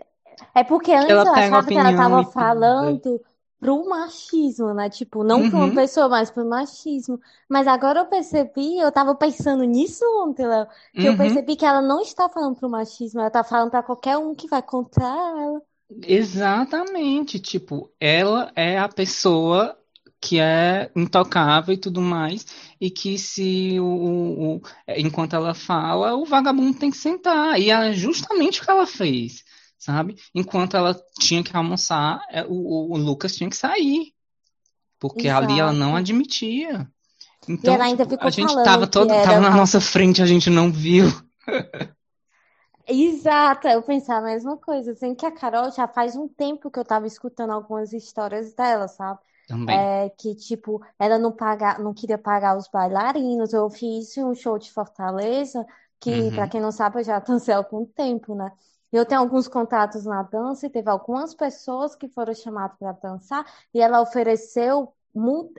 [SPEAKER 2] É porque
[SPEAKER 3] Que
[SPEAKER 2] antes
[SPEAKER 3] ela
[SPEAKER 2] eu achava que ela tava
[SPEAKER 3] tudo.
[SPEAKER 2] falando pro machismo, né? Tipo, não pra uma
[SPEAKER 3] Uhum,
[SPEAKER 2] pessoa, mas pro machismo. Mas agora eu percebi, eu tava pensando nisso ontem, Léo, que eu
[SPEAKER 3] uhum.
[SPEAKER 2] percebi que ela não está falando pro machismo, ela tá falando pra qualquer um que vai contra ela.
[SPEAKER 3] Exatamente, tipo, ela é a pessoa que é intocável e tudo mais, e que se o, o- o- enquanto ela fala, o vagabundo tem que sentar. E é justamente o que ela fez, sabe? Enquanto ela tinha que almoçar, é, o, o- o Lucas tinha que sair, porque ali ela não
[SPEAKER 2] Exato.
[SPEAKER 3] admitia. Então,
[SPEAKER 2] ela ainda
[SPEAKER 3] tipo, a gente
[SPEAKER 2] falando
[SPEAKER 3] tava
[SPEAKER 2] que
[SPEAKER 3] todo, tava na nossa frente, a gente não viu.
[SPEAKER 2] Exato, eu pensava a mesma coisa. Assim, que a Carol já faz um tempo que eu tava escutando algumas histórias dela, sabe?
[SPEAKER 3] Também.
[SPEAKER 2] É, que, tipo, ela não paga, não queria pagar os bailarinos. Eu fiz um show de Fortaleza, que, pra
[SPEAKER 3] Uhum.
[SPEAKER 2] quem não sabe, eu já dancei há algum tempo, né? Eu tenho alguns contatos na dança e teve algumas pessoas que foram chamadas para dançar e ela ofereceu,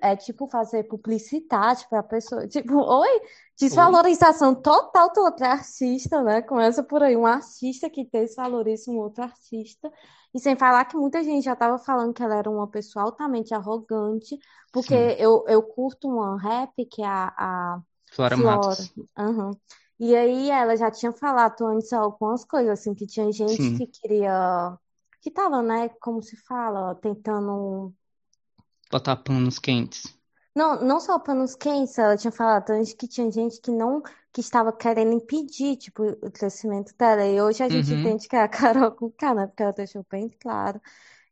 [SPEAKER 2] é, tipo, fazer publicidade para a pessoa. Tipo, oi?
[SPEAKER 3] Oi?
[SPEAKER 2] Desvalorização total do outro artista, né? Começa por aí, um artista que desvaloriza um outro artista. E sem falar que muita gente já estava falando que ela era uma pessoa altamente arrogante, porque
[SPEAKER 3] Sim.
[SPEAKER 2] eu, eu curto uma rap que é a, a
[SPEAKER 3] Flora
[SPEAKER 2] Flora.
[SPEAKER 3] Matos.
[SPEAKER 2] aham. E aí ela já tinha falado antes algumas coisas, assim, que tinha gente
[SPEAKER 3] Sim.
[SPEAKER 2] que queria, que tava, né, como se fala, tentando
[SPEAKER 3] Botar panos quentes.
[SPEAKER 2] Não, não só panos quentes, ela tinha falado antes que tinha gente que não, que estava querendo impedir, tipo, o crescimento dela. E hoje a gente
[SPEAKER 3] Uhum.
[SPEAKER 2] entende que é a Carol com K, né? Porque ela deixou bem claro.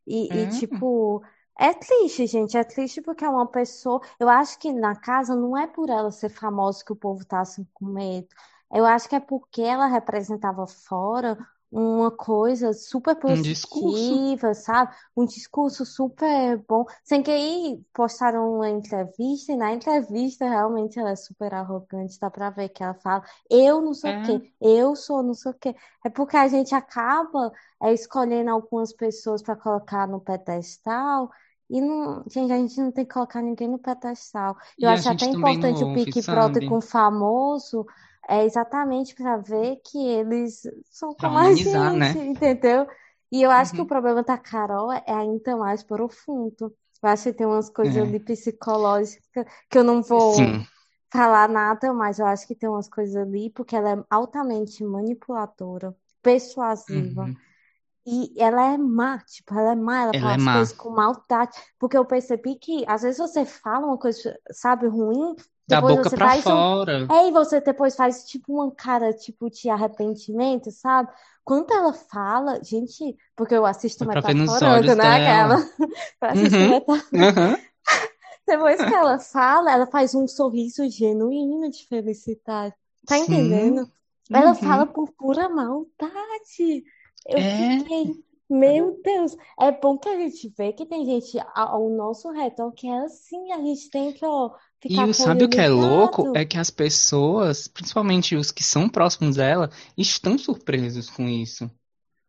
[SPEAKER 2] E, e,
[SPEAKER 3] É.
[SPEAKER 2] tipo, é triste, gente. É triste porque é uma pessoa. Eu acho que na casa não é por ela ser famosa que o povo tá assim com medo. Eu acho que é porque ela representava fora uma coisa super
[SPEAKER 3] Um
[SPEAKER 2] positiva, sabe? Um discurso super bom. Sem que aí postaram uma entrevista, e na entrevista realmente ela é super arrogante, dá pra ver que ela fala, eu não sei o
[SPEAKER 3] É.
[SPEAKER 2] quê, eu sou não sei o quê. É porque a gente acaba é, escolhendo algumas pessoas para colocar no pedestal. E não, gente, a gente não tem que colocar ninguém no pedestal.
[SPEAKER 3] E
[SPEAKER 2] Eu
[SPEAKER 3] a
[SPEAKER 2] acho até importante o Brother
[SPEAKER 3] sabe?
[SPEAKER 2] com famoso, é exatamente para ver que eles são
[SPEAKER 3] Pra
[SPEAKER 2] como a
[SPEAKER 3] humanizar, né?
[SPEAKER 2] gente, entendeu? E eu acho que o
[SPEAKER 3] Uhum.
[SPEAKER 2] problema da Carol é ainda mais profundo. Eu acho que tem umas coisas
[SPEAKER 3] É.
[SPEAKER 2] ali psicológicas que eu não vou
[SPEAKER 3] Sim.
[SPEAKER 2] falar nada, mas eu acho que tem umas coisas ali, porque ela é altamente manipuladora, persuasiva.
[SPEAKER 3] Uhum.
[SPEAKER 2] E ela é má, tipo, ela é má, ela
[SPEAKER 3] Ela
[SPEAKER 2] fala
[SPEAKER 3] é
[SPEAKER 2] as
[SPEAKER 3] má.
[SPEAKER 2] coisas com maldade. Porque eu percebi que às vezes você fala uma coisa, sabe, ruim,
[SPEAKER 3] Da boca
[SPEAKER 2] você
[SPEAKER 3] pra
[SPEAKER 2] um.
[SPEAKER 3] fora.
[SPEAKER 2] É, e você depois faz tipo uma cara tipo de arrependimento, sabe? Quando ela fala, gente, porque eu assisto
[SPEAKER 3] nos
[SPEAKER 2] metaforando,
[SPEAKER 3] olhos
[SPEAKER 2] né? Aquela.
[SPEAKER 3] dela.
[SPEAKER 2] Eu assisto
[SPEAKER 3] Uhum.
[SPEAKER 2] metaforando. Depois que ela fala, ela faz um sorriso genuíno de felicidade. Tá
[SPEAKER 3] Sim.
[SPEAKER 2] entendendo? Ela fala
[SPEAKER 3] Uhum.
[SPEAKER 2] por pura maldade. Eu
[SPEAKER 3] É.
[SPEAKER 2] fiquei, meu Deus, é bom que a gente vê que tem gente ao nosso redor que é assim, a gente tem que, ó, ficar com o
[SPEAKER 3] sabe o que é louco? É que as pessoas, principalmente os que são próximos dela, estão surpresos com isso.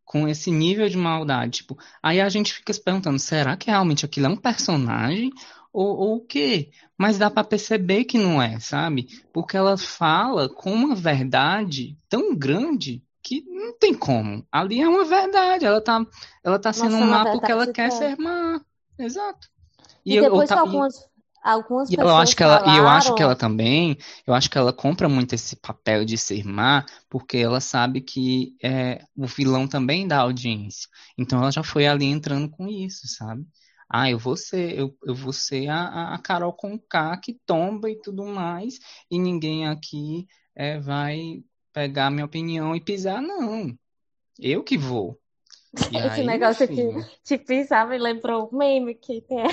[SPEAKER 3] com esse nível de maldade. Tipo, aí a gente fica se perguntando, será que realmente aquilo é um personagem ou, ou o quê? Mas dá para perceber que não é, sabe? Porque ela fala com uma verdade tão grande que não tem como. Ali é uma verdade. Ela tá, ela tá sendo Nossa, má porque ela quer ser má. Exato.
[SPEAKER 2] E, e depois eu, eu, algumas, algumas
[SPEAKER 3] e
[SPEAKER 2] pessoas
[SPEAKER 3] eu acho que ela,
[SPEAKER 2] falaram...
[SPEAKER 3] E eu acho que ela também, eu acho que ela compra muito esse papel de ser má, porque ela sabe que é, o vilão também dá audiência. Então ela já foi ali entrando com isso, sabe? Ah, eu vou ser, eu, eu vou ser a, a Carol com K que tomba e tudo mais, e ninguém aqui é, vai pegar minha opinião e pisar, não. Eu que vou.
[SPEAKER 2] E Esse aí, negócio de pisar me lembrou o meme que tem.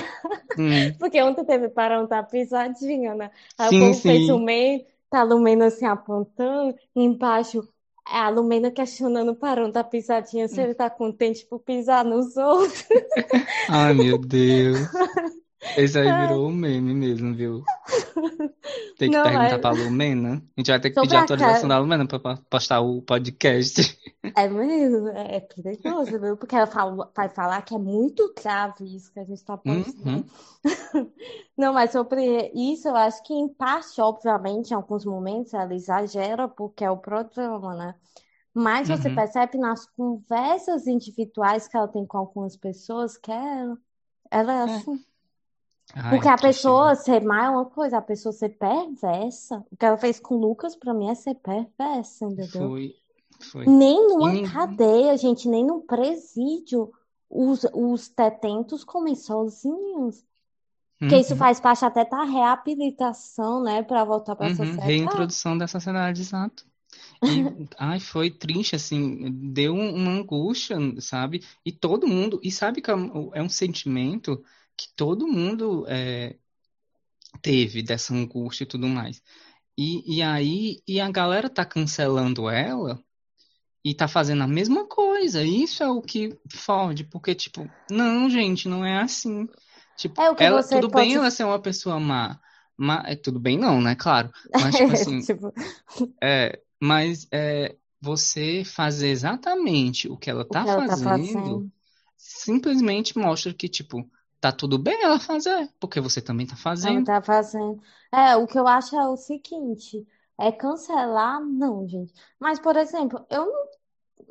[SPEAKER 2] Hum. Porque ontem teve para da pisadinha, né? Aí sim, o povo sim. fez o meme, tá a Lumena assim apontando, embaixo é a Lumena questionando o Parão da pisadinha se ele tá contente por pisar nos outros.
[SPEAKER 3] Ai, meu Deus. Esse aí virou um meme mesmo, viu? Tem que não, perguntar é... pra Lumena. A gente vai ter que pedir a autorização da Lumena pra postar o podcast.
[SPEAKER 2] É mesmo, é perigoso, viu? Porque ela fala, vai falar que é muito grave isso que a gente tá postando. Uhum. Não, mas sobre isso, eu acho que em parte, obviamente, em alguns momentos ela exagera, porque é o programa, né? Mas você uhum. percebe nas conversas individuais que ela tem com algumas pessoas que ela, ela é, é. Ai, Porque a pessoa ser má é uma coisa, a pessoa ser perversa. O que ela fez com o Lucas, pra mim, é ser perversa, entendeu?
[SPEAKER 3] Foi, foi.
[SPEAKER 2] Nem numa e... cadeia, gente, nem num presídio, os, os detentos comem sozinhos. Porque uhum. isso faz parte até da reabilitação, né? Pra voltar pra uhum. sociedade.
[SPEAKER 3] Reintrodução dessa sociedade, exato. E, ai, foi triste, assim, deu uma angústia, sabe? E todo mundo, e sabe que é um, é um sentimento que todo mundo é, teve dessa angústia e tudo mais. E, e aí, e a galera tá cancelando ela e tá fazendo a mesma coisa. Isso é o que fode, porque, tipo, não, gente, não é assim. Tipo, é ela, tudo pode... bem ela ser uma pessoa má. má é, tudo bem não, né? Claro. Mas, tipo assim, tipo... É, mas é, você fazer exatamente o que ela tá, que ela fazendo, tá fazendo simplesmente mostra que, tipo, tá tudo bem ela fazer, porque você também tá fazendo.
[SPEAKER 2] tá fazendo. É, o que eu acho é o seguinte, é cancelar, não, gente. Mas, por exemplo, eu não,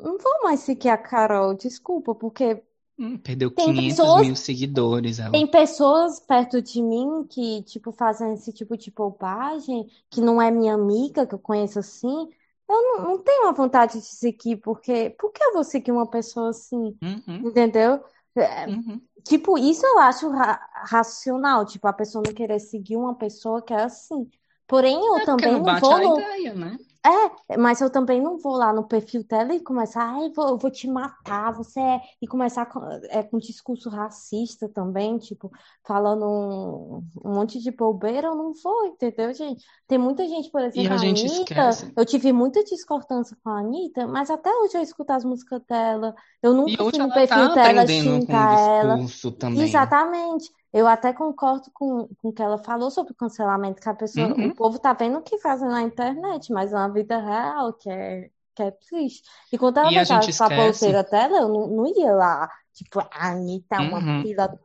[SPEAKER 2] não vou mais seguir a Carol, desculpa, porque
[SPEAKER 3] hum, perdeu 500 pessoas, mil seguidores. Ela.
[SPEAKER 2] Tem pessoas perto de mim que, tipo, fazem esse tipo de bobagem, que não é minha amiga, que eu conheço assim. Eu não, não tenho a vontade de seguir, porque por que eu vou seguir uma pessoa assim?
[SPEAKER 3] Uhum.
[SPEAKER 2] Entendeu? É, uhum. Tipo, isso eu acho ra racional, tipo, a pessoa não querer seguir uma pessoa que é assim. Porém, eu é também não,
[SPEAKER 3] não
[SPEAKER 2] vou.
[SPEAKER 3] No... Ideia, né?
[SPEAKER 2] É, mas eu também não vou lá no perfil dela e começar, ai, vou, eu vou te matar, você é. E começar com, é, com discurso racista também, tipo, falando um, um monte de bobeira, eu não vou, entendeu, gente? Tem muita gente, por exemplo,
[SPEAKER 3] e a,
[SPEAKER 2] a
[SPEAKER 3] gente
[SPEAKER 2] Anitta,
[SPEAKER 3] esquece.
[SPEAKER 2] eu tive muita discordância com a Anitta, mas até hoje eu escuto as músicas dela, eu nunca fui no perfil tá dela xingar ela.
[SPEAKER 3] Também.
[SPEAKER 2] Exatamente. Eu até concordo com, com o que ela falou sobre o cancelamento, que a pessoa, uhum. o povo tá vendo o que fazem na internet, mas na vida real, que é, que é triste. E quando ela voltava pra esquece... pulseira dela, eu não, não ia lá, tipo, a Anitta é uma uhum. fila.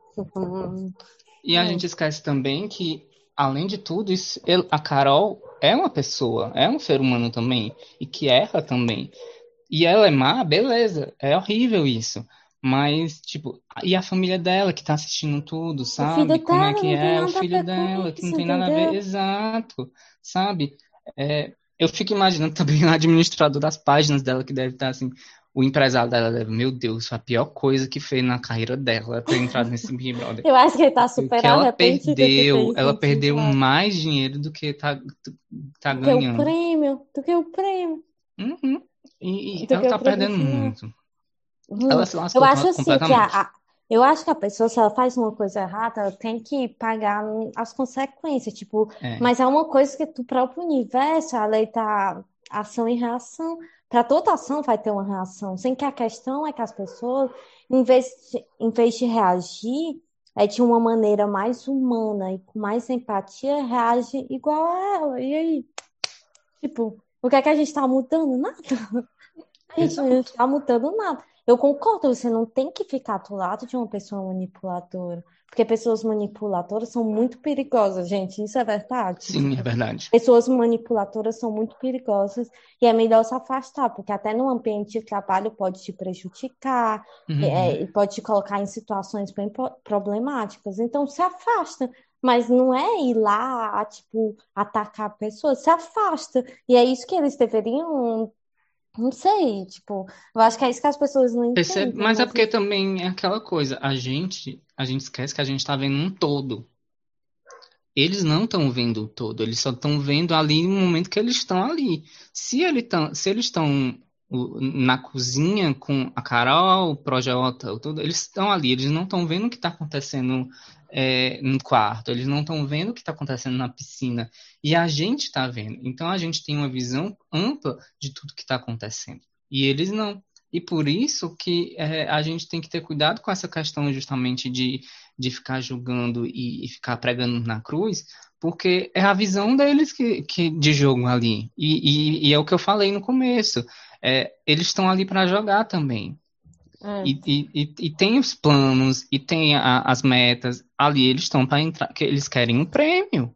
[SPEAKER 3] E a gente esquece também que, além de tudo, isso, a Carol é uma pessoa, é um ser humano também, e que erra também. E ela é má, beleza, é horrível isso. Mas, tipo, e a família dela que tá assistindo tudo, sabe? Como é que é o filho dela, que não tem nada a ver. Exato, sabe? É, eu fico imaginando também o administrador das páginas dela, que deve estar assim, o empresário dela deve, meu Deus, a pior coisa que fez na carreira dela ter entrado nesse Big Brother.
[SPEAKER 2] Eu acho que ele tá super
[SPEAKER 3] ela perdeu, ela perdeu mais dinheiro do que tá, tá
[SPEAKER 2] do
[SPEAKER 3] ganhando.
[SPEAKER 2] Que o prêmio, do que o prêmio.
[SPEAKER 3] Uhum. E, e ela tá perdendo muito.
[SPEAKER 2] Hum, ela se lascou eu acho assim que a, a, eu acho que a pessoa, se ela faz uma coisa errada, ela tem que pagar as consequências, tipo, é. mas é uma coisa que do próprio universo, a lei tá ação e reação. Para toda ação vai ter uma reação, sem que a questão é que as pessoas, em vez de, em vez de reagir, é de uma maneira mais humana e com mais empatia, reage igual a ela. E aí? Tipo, o que é que a gente está mudando? Nada. A gente não está mudando nada. Eu concordo, você não tem que ficar do lado de uma pessoa manipuladora. Porque pessoas manipuladoras são muito perigosas, gente. Isso é verdade?
[SPEAKER 3] Sim, é verdade.
[SPEAKER 2] Pessoas manipuladoras são muito perigosas e é melhor se afastar, porque até no ambiente de trabalho pode te prejudicar,
[SPEAKER 3] Uhum.
[SPEAKER 2] é, pode te colocar em situações bem problemáticas. Então, se afasta. Mas não é ir lá, tipo, atacar a pessoa, se afasta. E é isso que eles deveriam não sei, tipo, eu acho que é isso que as pessoas não entendem.
[SPEAKER 3] Mas é porque também é aquela coisa, a gente, a gente esquece que a gente está vendo um todo. Eles não estão vendo o todo, eles só estão vendo ali no momento que eles estão ali. Se, ele tão, se eles estão na cozinha com a Carol, o Projota, tudo, eles estão ali, eles não estão vendo o que está acontecendo é, no quarto, eles não estão vendo o que está acontecendo na piscina. E a gente está vendo. Então a gente tem uma visão ampla de tudo que está acontecendo. E eles não. E por isso que é, a gente tem que ter cuidado com essa questão justamente de, de ficar julgando e, e ficar pregando na cruz, porque é a visão deles que, que de jogo ali. E, e, e é o que eu falei no começo. É, eles estão ali para jogar também. É. E, e, e, tem os planos, e tem a, as metas. Ali eles estão para entrar, que eles querem um prêmio.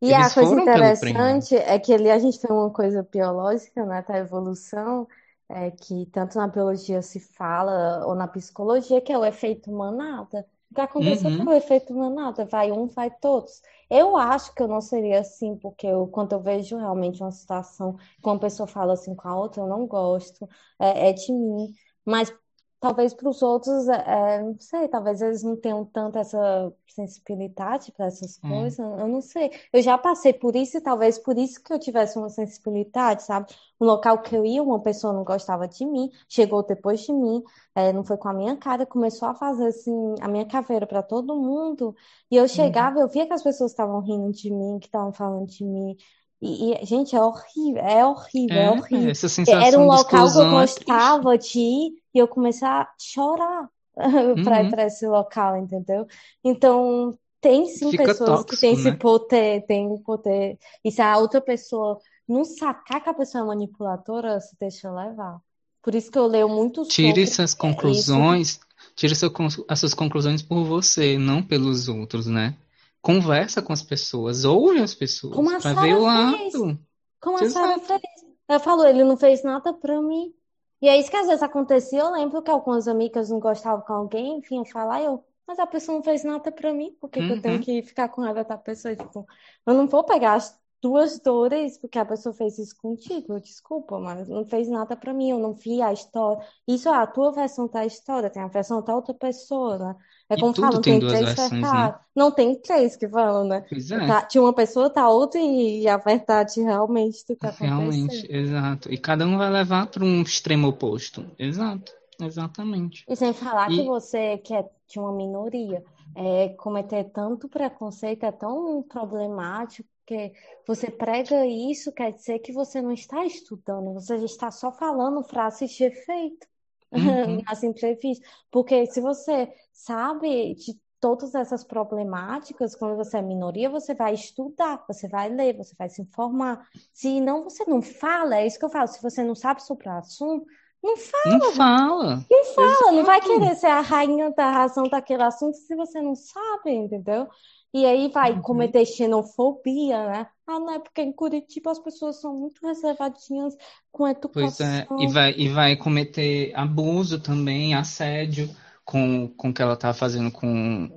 [SPEAKER 2] E eles a coisa interessante é que ali a gente tem uma coisa biológica, né, da evolução, é, que tanto na biologia se fala, ou na psicologia, que é o efeito manada. O que aconteceu uhum. com o efeito manada? Vai um, vai todos. Eu acho que eu não seria assim, porque eu, quando eu vejo realmente uma situação que uma pessoa fala assim com a outra, eu não gosto, é, é de mim. Mas talvez para os outros, é, não sei, talvez eles não tenham tanta essa sensibilidade para essas coisas, hum. eu não sei. Eu já passei por isso e talvez por isso que eu tivesse uma sensibilidade, sabe? Um local que eu ia, uma pessoa não gostava de mim, chegou depois de mim, é, não foi com a minha cara, começou a fazer assim, a minha caveira para todo mundo, e eu chegava, hum. eu via que as pessoas estavam rindo de mim, que estavam falando de mim, e, e, gente, é horrível, é horrível, é, é horrível.
[SPEAKER 3] Essa sensação
[SPEAKER 2] Era um local que eu
[SPEAKER 3] é
[SPEAKER 2] gostava de ir e eu comecei a chorar para ir
[SPEAKER 3] Uhum.
[SPEAKER 2] para esse local, entendeu? Então, tem sim
[SPEAKER 3] Fica
[SPEAKER 2] pessoas que
[SPEAKER 3] tóxico,
[SPEAKER 2] têm esse
[SPEAKER 3] né?
[SPEAKER 2] poder, tem o poder. E se a outra pessoa não sacar que a pessoa é manipuladora, se deixa levar. Por isso que eu leio muito
[SPEAKER 3] Tire essas
[SPEAKER 2] isso.
[SPEAKER 3] conclusões, tire essa con- essas conclusões por você, não pelos outros, né? Conversa com as pessoas, ouve as pessoas,
[SPEAKER 2] Como a
[SPEAKER 3] para
[SPEAKER 2] Sara
[SPEAKER 3] ver o
[SPEAKER 2] fez.
[SPEAKER 3] lado.
[SPEAKER 2] Como a Sara fez. Ela falou, ele não fez nada pra mim. E é isso que às vezes acontecia. Eu lembro que algumas amigas não gostavam com alguém, vinham falar, eu, mas a pessoa não fez nada pra mim, por que que eu tenho
[SPEAKER 3] Uhum.
[SPEAKER 2] que ficar com raiva da pessoa? Tipo, eu não vou pegar as duas dores porque a pessoa fez isso contigo. Desculpa, mas não fez nada pra mim. Eu não vi a história. Isso é a tua versão da história, tem a versão da outra pessoa, né? É como falam,
[SPEAKER 3] tem
[SPEAKER 2] tem três
[SPEAKER 3] versões, né?
[SPEAKER 2] Não tem três que falam, né?
[SPEAKER 3] Pois é,
[SPEAKER 2] Tá, de uma pessoa tá outra e a verdade realmente do que
[SPEAKER 3] realmente, exato. E cada um vai levar para um extremo oposto. Exato, exatamente.
[SPEAKER 2] E sem falar que
[SPEAKER 3] E
[SPEAKER 2] você, que é de uma minoria, é, cometer tanto preconceito é tão problemático que você prega isso, quer dizer que você não está estudando, você está só falando frases de efeito
[SPEAKER 3] uhum,
[SPEAKER 2] nas entrevistas. Porque se você sabe de todas essas problemáticas, quando você é minoria, você vai estudar, você vai ler, você vai se informar. Se não, você não fala, é isso que eu falo. Se você não sabe sobre o assunto, não fala.
[SPEAKER 3] não fala.
[SPEAKER 2] Não fala, não vai
[SPEAKER 3] Exato.
[SPEAKER 2] querer ser a rainha da razão daquele assunto se você não sabe, entendeu? E aí vai
[SPEAKER 3] Uhum.
[SPEAKER 2] cometer xenofobia, né? Ah, não é porque em Curitiba as pessoas são muito reservadinhas com
[SPEAKER 3] Pois é, e
[SPEAKER 2] educação.
[SPEAKER 3] vai, e vai cometer abuso também, assédio, com, com o que ela tá fazendo com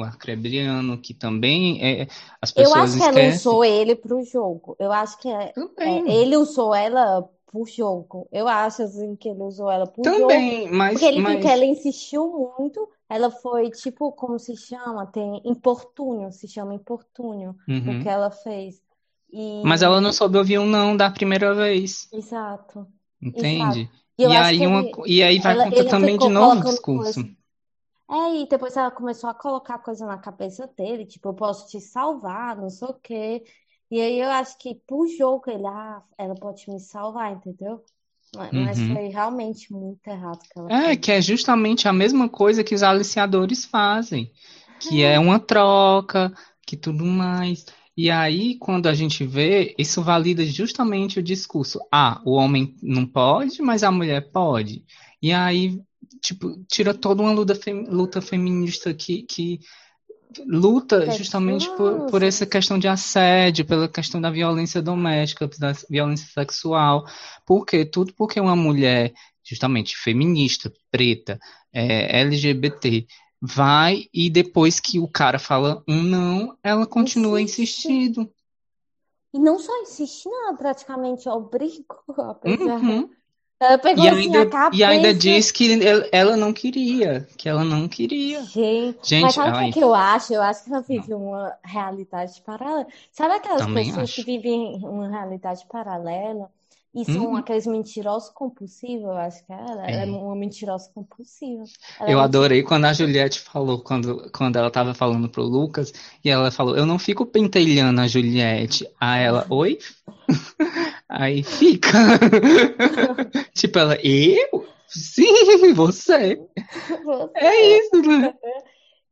[SPEAKER 3] o Arcrebriano, que também é, as
[SPEAKER 2] Eu
[SPEAKER 3] pessoas
[SPEAKER 2] acho que ela
[SPEAKER 3] esquecem.
[SPEAKER 2] usou ele pro jogo. Eu acho que é, é,
[SPEAKER 3] Também,
[SPEAKER 2] ele usou ela pro jogo. Eu acho assim que ele usou ela pro jogo.
[SPEAKER 3] também, mas,
[SPEAKER 2] Porque ele
[SPEAKER 3] mas,
[SPEAKER 2] ela insistiu muito, ela foi tipo, como se chama? Tem importúnio, se chama importúnio, o
[SPEAKER 3] uhum.
[SPEAKER 2] que ela fez.
[SPEAKER 3] Mas ela
[SPEAKER 2] E
[SPEAKER 3] não soube ouvir um não da primeira vez,
[SPEAKER 2] exato, exato.
[SPEAKER 3] entende?
[SPEAKER 2] E eu
[SPEAKER 3] E
[SPEAKER 2] acho
[SPEAKER 3] aí, uma,
[SPEAKER 2] ele,
[SPEAKER 3] e aí vai
[SPEAKER 2] ela,
[SPEAKER 3] contra também de novo o discurso.
[SPEAKER 2] coisa. É, e depois ela começou a colocar coisa na cabeça dele, tipo, eu posso te salvar, não sei o quê. E aí eu acho que pro jogo ele, ah, ela pode me salvar, entendeu? Mas,
[SPEAKER 3] Uhum.
[SPEAKER 2] foi realmente muito errado que ela
[SPEAKER 3] É,
[SPEAKER 2] fez.
[SPEAKER 3] que é justamente a mesma coisa que os aliciadores fazem, que é
[SPEAKER 2] É,
[SPEAKER 3] uma troca, que tudo mais. E aí, quando a gente vê, isso valida justamente o discurso. Ah, o homem não pode, mas a mulher pode. E aí tipo, tira toda uma luta, fem, luta feminista que, que luta justamente por, por essa questão de assédio, pela questão da violência doméstica, da violência sexual. Por quê? Tudo porque uma mulher, justamente feminista, preta, é, LGBT, vai e depois que o cara fala um não, ela continua Insiste. insistindo.
[SPEAKER 2] E não só insiste, não, praticamente obrigou, apesar. Uhum. Ela pegou
[SPEAKER 3] e
[SPEAKER 2] assim
[SPEAKER 3] ainda,
[SPEAKER 2] a cabeça.
[SPEAKER 3] E ainda diz que ela não queria, que ela não queria.
[SPEAKER 2] Gente, Gente mas sabe o que eu acho? Eu acho que ela vive não. uma realidade paralela. Sabe aquelas Também pessoas acho. que vivem uma realidade paralela e são hum. aqueles mentirosos compulsivos, eu acho que ela, é. ela é uma mentirosa compulsiva. Ela
[SPEAKER 3] eu
[SPEAKER 2] é
[SPEAKER 3] adorei quando a Juliette falou, quando, quando ela estava falando pro Lucas, e ela falou, eu não fico pentelhando a Juliette. A ela, oi? Aí fica. tipo, ela, eu? Sim, você. você. É isso, né?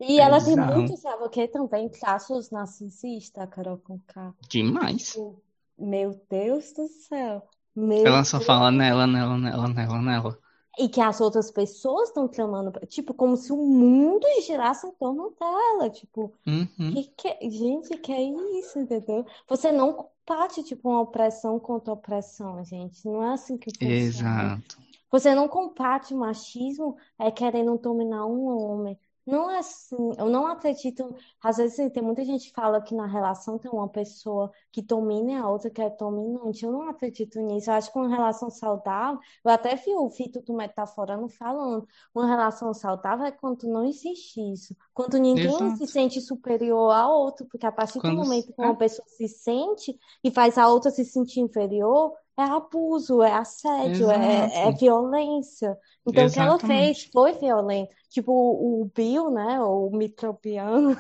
[SPEAKER 2] E ela tem muito, sabe o que também? Traços narcisistas, Carol Conká.
[SPEAKER 3] Demais.
[SPEAKER 2] Tipo, meu Deus do céu. Meu
[SPEAKER 3] Ela só fala nela, nela, nela, nela, nela.
[SPEAKER 2] E que as outras pessoas estão clamando, tipo, como se o mundo girasse em torno dela, tipo,
[SPEAKER 3] uhum.
[SPEAKER 2] que, que, gente, que é isso, entendeu? Você não combate, tipo, uma opressão contra opressão, gente, não é assim que funciona.
[SPEAKER 3] Exato.
[SPEAKER 2] Você não combate o machismo é querendo dominar um homem. Não é assim, eu não acredito. Às vezes tem muita gente que fala que na relação tem uma pessoa que domina e a outra que é dominante. Eu não acredito nisso. Eu acho que uma relação saudável, eu até vi o Fito do Metaforando falando, uma relação saudável é quando não existe isso. Quando ninguém Exato. se sente superior ao outro, porque a partir quando... do momento que uma é. pessoa se sente e faz a outra se sentir inferior, é abuso, é assédio, é, é, violência. Então, Exatamente. o que ela fez foi violento. Tipo, o Bill, né, o microbiano,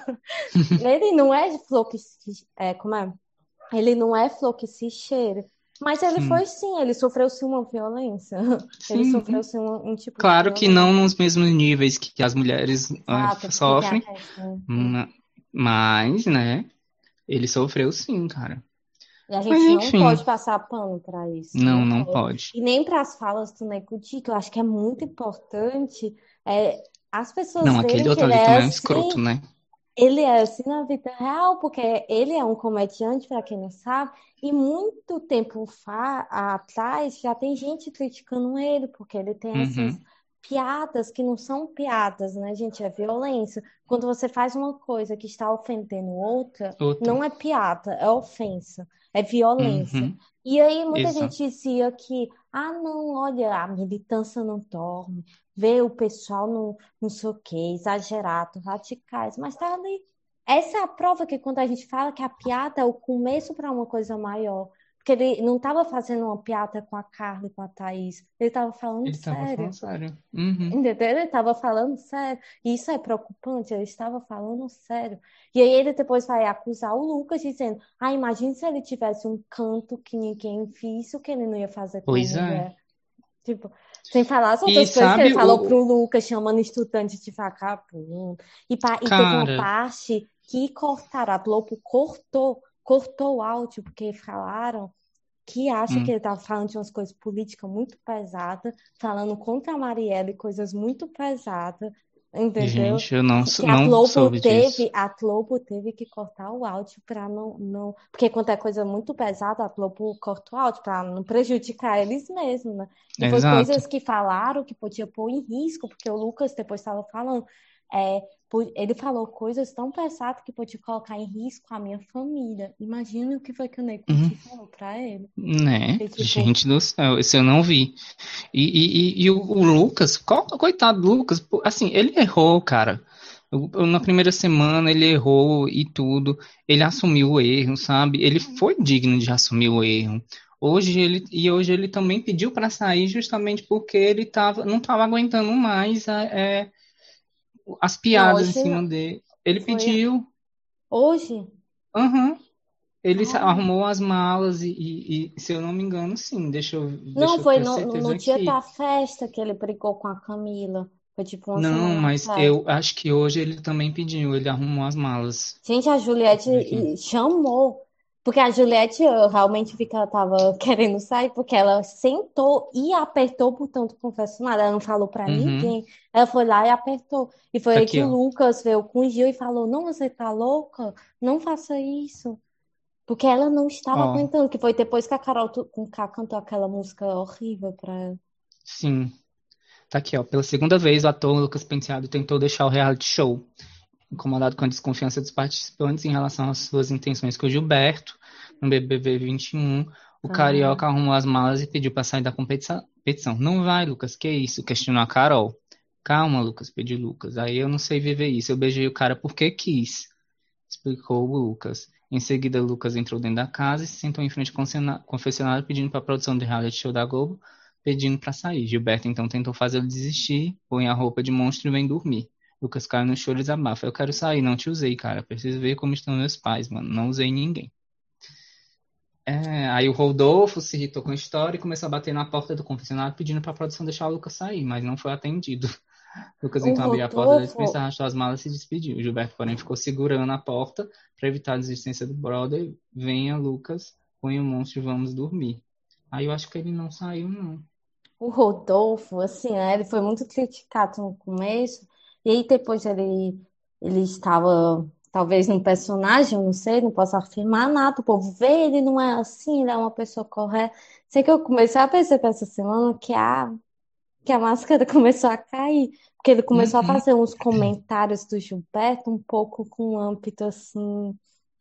[SPEAKER 2] ele não é flor que se, é, como é? Ele não é flor que se cheira. Mas ele sim. foi sim, ele sofreu sim uma violência. Sim. Ele sofreu sim um, um tipo
[SPEAKER 3] Claro que não nos mesmos níveis que as mulheres ah, Exato, sofrem. Mas, né, ele sofreu sim, cara.
[SPEAKER 2] E a gente Mas, não pode passar pano para isso.
[SPEAKER 3] Não, não, não pode.
[SPEAKER 2] E nem para as falas do Necuti, que eu acho que é muito importante. É, as pessoas
[SPEAKER 3] Não, aquele outro ali também é um escroto, assim, né?
[SPEAKER 2] Ele é assim na vida real, porque ele é um comediante, para quem não sabe, e muito tempo atrás já tem gente criticando ele, porque ele tem essas uhum. Piadas que não são piadas, né, gente? É violência. Quando você faz uma coisa que está ofendendo outra, outra. não é piada, é ofensa, é violência. Uhum. E aí muita Exato. gente dizia que, ah, não, olha, a militância não dorme, ver o pessoal no não sei o quê, exagerado, radicais, mas tá ali. Essa é a prova que quando a gente fala que a piada é o começo para uma coisa maior. Porque ele não estava fazendo uma piada com a Carla e com a Thaís. Ele estava falando
[SPEAKER 3] ele
[SPEAKER 2] sério.
[SPEAKER 3] Ele falando sério. Uhum.
[SPEAKER 2] Entendeu? Ele estava falando sério. E isso é preocupante. Ele estava falando sério. E aí ele depois vai acusar o Lucas, dizendo: Ah, imagine se ele tivesse um canto que ninguém fez, o que ele não ia fazer com
[SPEAKER 3] pois
[SPEAKER 2] é. mulher. É. Tipo, sem falar as outras e coisas que ele falou o... pro Lucas, chamando estudante de vagabundo. E, pa... e teve uma parte que cortaram, a Globo cortou, cortou o áudio, porque falaram que acha hum. que ele estava falando de umas coisas políticas muito pesadas, falando contra a Marielle, coisas muito pesadas, Entendeu?
[SPEAKER 3] Gente, eu não, que não a Globo soube
[SPEAKER 2] teve,
[SPEAKER 3] disso.
[SPEAKER 2] A Globo teve que cortar o áudio para não, não. Porque quando é coisa muito pesada, a Globo corta o áudio para não prejudicar eles mesmos, né? Depois coisas que falaram que podia pôr em risco, porque o Lucas depois estava falando. É, ele falou coisas tão pesadas que podia colocar em risco a minha família. Imagina o que foi que o Nego uhum. falou pra ele.
[SPEAKER 3] Né? tipo... Gente do céu, isso eu não vi. E, e, e, e o, o, Lucas, qual, coitado do Lucas, assim, ele errou, cara. Na primeira semana ele errou e tudo. Ele assumiu o erro, sabe? Ele foi digno de assumir o erro. Hoje ele e hoje ele também pediu para sair justamente porque ele tava, não estava aguentando mais é, as piadas em cima dele. Ele Foi pediu.
[SPEAKER 2] Hoje?
[SPEAKER 3] Aham. Uhum. Ele ah. arrumou as malas e, e, e, se eu não me engano, sim. Deixa eu. Deixa
[SPEAKER 2] não,
[SPEAKER 3] eu
[SPEAKER 2] foi no, no dia da festa que ele brigou com a Camila. Foi tipo uma
[SPEAKER 3] Não, mas eu acho que hoje ele também pediu, ele arrumou as malas.
[SPEAKER 2] Gente, a Juliette chamou Porque a Juliette, eu realmente vi que ela tava querendo sair, porque ela sentou e apertou o botão do confessionário. Ela não falou pra
[SPEAKER 3] Uhum.
[SPEAKER 2] ninguém. Ela foi lá e apertou. E foi aí
[SPEAKER 3] Aqui,
[SPEAKER 2] que o. Lucas veio com o Gil e falou: Não, você tá louca? Não faça isso. Porque ela não estava
[SPEAKER 3] Ó,
[SPEAKER 2] aguentando, que foi depois que a Carol com K cantou aquela música horrível pra ela.
[SPEAKER 3] sim. Tá aqui, ó. Pela segunda vez, o ator Lucas Penteado tentou deixar o reality show, incomodado com a desconfiança dos participantes em relação às suas intenções com o Gilberto, no BBB 21. O
[SPEAKER 2] Ah,
[SPEAKER 3] Carioca arrumou as malas e pediu pra sair da competição. Não vai, Lucas, que isso? Questionou a Carol. Calma, Lucas, pediu Lucas. Aí eu não sei viver isso. Eu beijei o cara porque quis, explicou o Lucas. Em seguida, Lucas entrou dentro da casa e se sentou em frente ao confessionário pedindo para a produção do reality show da Globo, pedindo para sair. Gilberto então tentou fazê-lo desistir, põe a roupa de monstro e vem dormir. Lucas caiu no choro desabafa. Eu quero sair, não te usei, cara. Preciso ver como estão meus pais, mano. Não usei ninguém. É, aí o Rodolfo se irritou com a história e começou a bater na porta do confessionário pedindo para a produção deixar o Lucas sair, mas não foi atendido. Lucas
[SPEAKER 2] o
[SPEAKER 3] então abriu a porta da dispensa, arrastou as malas e se despediu. Gilberto, porém, ficou segurando a porta para evitar a desistência do brother. Venha, Lucas, põe o monstro e vamos dormir. Aí eu acho que ele não saiu, não.
[SPEAKER 2] o Rodolfo, assim, né, ele foi muito criticado no começo, e aí depois ele, ele estava, talvez, num personagem, não sei, não posso afirmar nada, o povo vê, ele não é assim, ele é uma pessoa correta. Sei que eu comecei a perceber essa semana que a, que a máscara começou a cair, porque ele começou a
[SPEAKER 3] Uhum.
[SPEAKER 2] fazer uns comentários do Gilberto um pouco com âmbito, assim,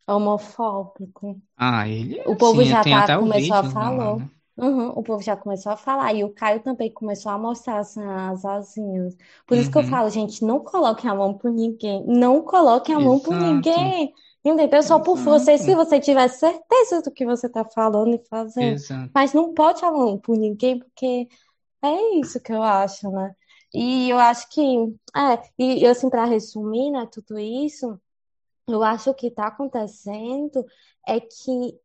[SPEAKER 2] homofóbico.
[SPEAKER 3] Ah, ele é
[SPEAKER 2] O povo
[SPEAKER 3] assim,
[SPEAKER 2] já tá, começou a
[SPEAKER 3] lá,
[SPEAKER 2] falar.
[SPEAKER 3] né?
[SPEAKER 2] Uhum, o povo já começou a falar. E o Caio também começou a mostrar assim, as asinhas. Por isso que eu
[SPEAKER 3] Uhum.
[SPEAKER 2] falo, gente, não coloquem a mão por ninguém. Não coloquem a mão por
[SPEAKER 3] Exato,
[SPEAKER 2] ninguém. Entendeu? Só por você, se
[SPEAKER 3] exato,
[SPEAKER 2] você tiver certeza do que você tá falando e fazendo.
[SPEAKER 3] exato.
[SPEAKER 2] Mas não pode a mão por ninguém, porque é isso que eu acho, né? E eu acho que, é, e assim, para resumir, né, tudo isso. Eu acho que o que está acontecendo é que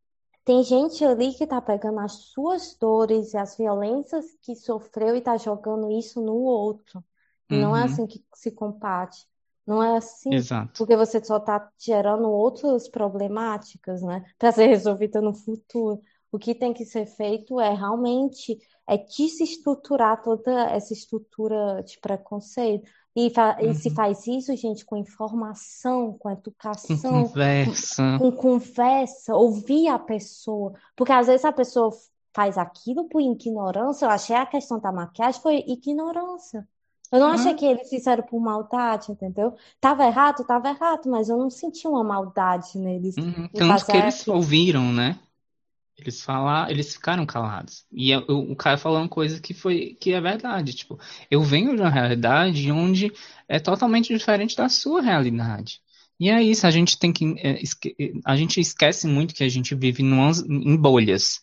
[SPEAKER 2] tem gente ali que está pegando as suas dores e as violências que sofreu e está jogando isso no outro. E não é
[SPEAKER 3] Uhum,
[SPEAKER 2] assim que se combate. Não é assim,
[SPEAKER 3] exato.
[SPEAKER 2] porque você só está gerando outras problemáticas, né, para ser resolvida no futuro. O que tem que ser feito é realmente é desestruturar toda essa estrutura de preconceito. E, fa- e se
[SPEAKER 3] Uhum.
[SPEAKER 2] faz isso, gente, com informação, com
[SPEAKER 3] Com
[SPEAKER 2] educação,
[SPEAKER 3] conversa.
[SPEAKER 2] com conversa, ouvir a pessoa. Porque às vezes a pessoa faz aquilo por ignorância. Eu achei a questão da maquiagem foi ignorância. Eu não achei
[SPEAKER 3] Ah,
[SPEAKER 2] que eles fizeram por maldade, entendeu? Tava errado, tava errado, mas eu não senti uma maldade neles
[SPEAKER 3] uhum. Tanto que eles
[SPEAKER 2] aquilo.
[SPEAKER 3] ouviram, né? Eles falaram, eles ficaram calados. E é- o, cara falou uma coisa que foi, que é verdade. Tipo, eu venho de uma realidade onde é totalmente diferente da sua realidade. E é isso, a gente tem que, é, esque- a gente esquece muito que a gente vive em bolhas.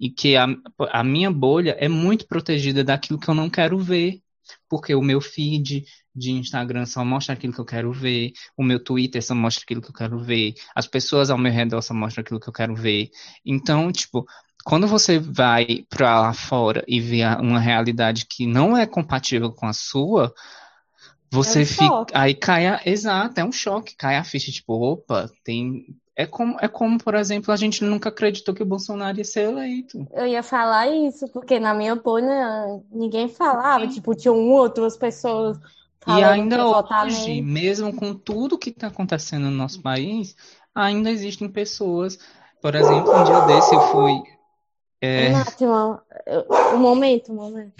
[SPEAKER 3] E que a, a minha bolha é muito protegida daquilo que eu não quero ver. Porque o meu feed de Instagram só mostra aquilo que eu quero ver, o meu Twitter só mostra aquilo que eu quero ver, as pessoas ao meu redor só mostram aquilo que eu quero ver. Então, tipo, quando você vai pra lá fora e vê uma realidade que não é compatível com a sua,
[SPEAKER 2] É
[SPEAKER 3] você
[SPEAKER 2] um
[SPEAKER 3] fica.
[SPEAKER 2] choque.
[SPEAKER 3] Aí cai a. Exato, é um choque, cai a ficha, tipo, opa, tem. É como, é como, por exemplo, a gente nunca acreditou que o Bolsonaro ia ser eleito.
[SPEAKER 2] Eu ia falar isso, porque na minha bolha ninguém falava, tipo, tinha uma ou duas pessoas
[SPEAKER 3] E
[SPEAKER 2] falando ia
[SPEAKER 3] ainda hoje, mesmo com tudo que está acontecendo no nosso país, ainda existem pessoas. Por exemplo, um dia desse eu fui. é,
[SPEAKER 2] Nath, um momento, um momento.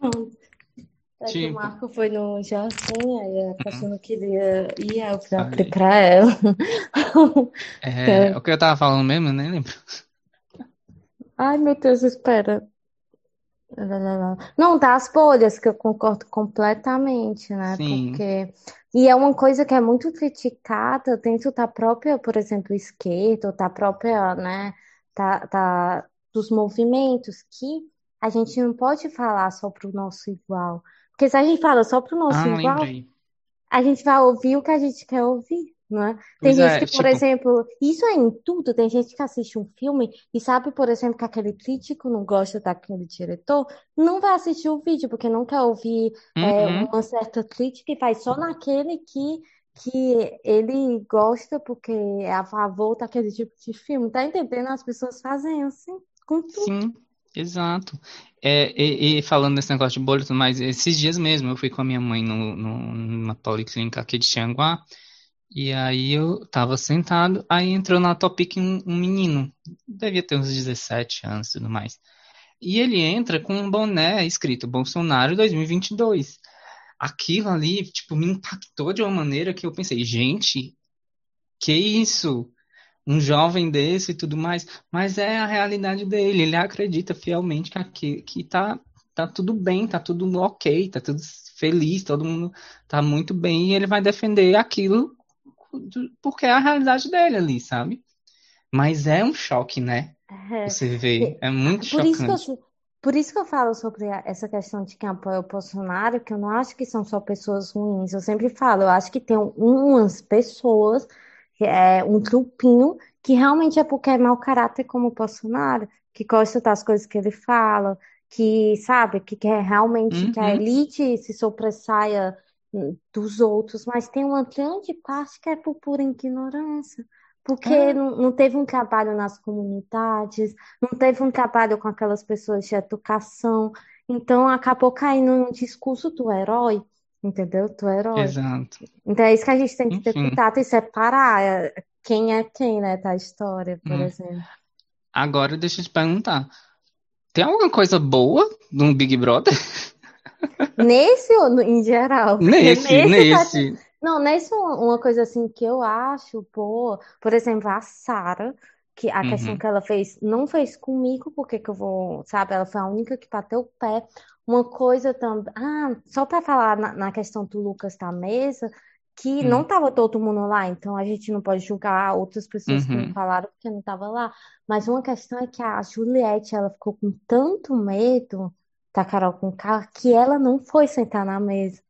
[SPEAKER 2] Hum, É o Marco foi no jardim, aí a pessoa não queria ir, eu abrir
[SPEAKER 3] falei.
[SPEAKER 2] pra ela.
[SPEAKER 3] É, o que eu tava falando mesmo, eu nem lembro.
[SPEAKER 2] Ai, meu Deus, espera. Não, das bolhas, que eu concordo completamente, né?
[SPEAKER 3] Sim.
[SPEAKER 2] Porque. E é uma coisa que é muito criticada dentro da própria, por exemplo, esquerda, ou da própria, né? Da, da, dos movimentos, que a gente não pode falar só para o nosso igual. Porque se a gente fala só para o nosso
[SPEAKER 3] Ah,
[SPEAKER 2] igual,
[SPEAKER 3] lembrei.
[SPEAKER 2] a gente vai ouvir o que a gente quer ouvir, não é? Tem
[SPEAKER 3] Pois
[SPEAKER 2] gente
[SPEAKER 3] é,
[SPEAKER 2] que, por
[SPEAKER 3] tipo,
[SPEAKER 2] exemplo, isso é em tudo, tem gente que assiste um filme e sabe, por exemplo, que aquele crítico não gosta daquele diretor, não vai assistir o vídeo, porque não quer ouvir é,
[SPEAKER 3] uhum,
[SPEAKER 2] uma certa crítica e vai só naquele que, que ele gosta, porque é a favor daquele tipo de filme. Tá entendendo? As pessoas fazem assim com tudo.
[SPEAKER 3] sim, exato. É, e, e falando desse negócio de bolha e tudo mais, esses dias mesmo eu fui com a minha mãe no, no- numa policlínica aqui de Tianguá, e aí eu tava sentado, aí entrou na Topic um, um menino, devia ter uns 17 anos e tudo mais. E ele entra com um boné escrito Bolsonaro 2022. Aquilo ali, tipo, me impactou de uma maneira que eu pensei, gente, que isso? Um jovem desse e tudo mais, mas é a realidade dele. Ele acredita fielmente que aqui que tá, tá tudo bem, tá tudo ok, tá tudo feliz, todo mundo tá muito bem e ele vai defender aquilo porque é a realidade dele ali, sabe? Mas é um choque, né?
[SPEAKER 2] É.
[SPEAKER 3] Você vê, é muito
[SPEAKER 2] Por isso que
[SPEAKER 3] chocante.
[SPEAKER 2] eu, por isso que eu falo sobre essa questão de quem apoia o Bolsonaro, que eu não acho que são só pessoas ruins. Eu sempre falo, eu acho que tem um- umas pessoas, é um grupinho, que realmente é porque é mau caráter como o Bolsonaro, que gosta das coisas que ele fala, que, sabe, que quer realmente que a
[SPEAKER 3] Uhum,
[SPEAKER 2] elite se sobressaia hum, dos outros, mas tem uma grande parte que é por pura ignorância. Porque
[SPEAKER 3] é,
[SPEAKER 2] não, não teve um trabalho nas comunidades, não teve um trabalho com aquelas pessoas de educação, então acabou caindo no discurso do herói, entendeu? Do herói.
[SPEAKER 3] exato.
[SPEAKER 2] Então é isso que a gente tem que ter
[SPEAKER 3] Enfim,
[SPEAKER 2] cuidado e separar é, quem é quem, né, da história, por
[SPEAKER 3] hum.
[SPEAKER 2] exemplo.
[SPEAKER 3] Agora deixa eu te perguntar, tem alguma coisa boa no Big Brother?
[SPEAKER 2] Nesse ou no- em geral? Porque
[SPEAKER 3] Nesse,
[SPEAKER 2] nesse tá.
[SPEAKER 3] nesse.
[SPEAKER 2] Não, nesse uma, coisa assim que eu acho boa, por exemplo, a Sara, que a questão
[SPEAKER 3] Uhum,
[SPEAKER 2] que ela fez, não fez comigo, porque que eu vou, sabe, ela foi a única que bateu o pé. Uma coisa também, ah, só para falar na, na questão do Lucas da mesa, que não
[SPEAKER 3] hum,
[SPEAKER 2] estava todo mundo lá, então a gente não pode julgar outras pessoas que não
[SPEAKER 3] uhum.
[SPEAKER 2] falaram porque não estava lá. Mas uma questão é que a Juliette, ela ficou com tanto medo da Carol Conká que ela não foi sentar na mesa.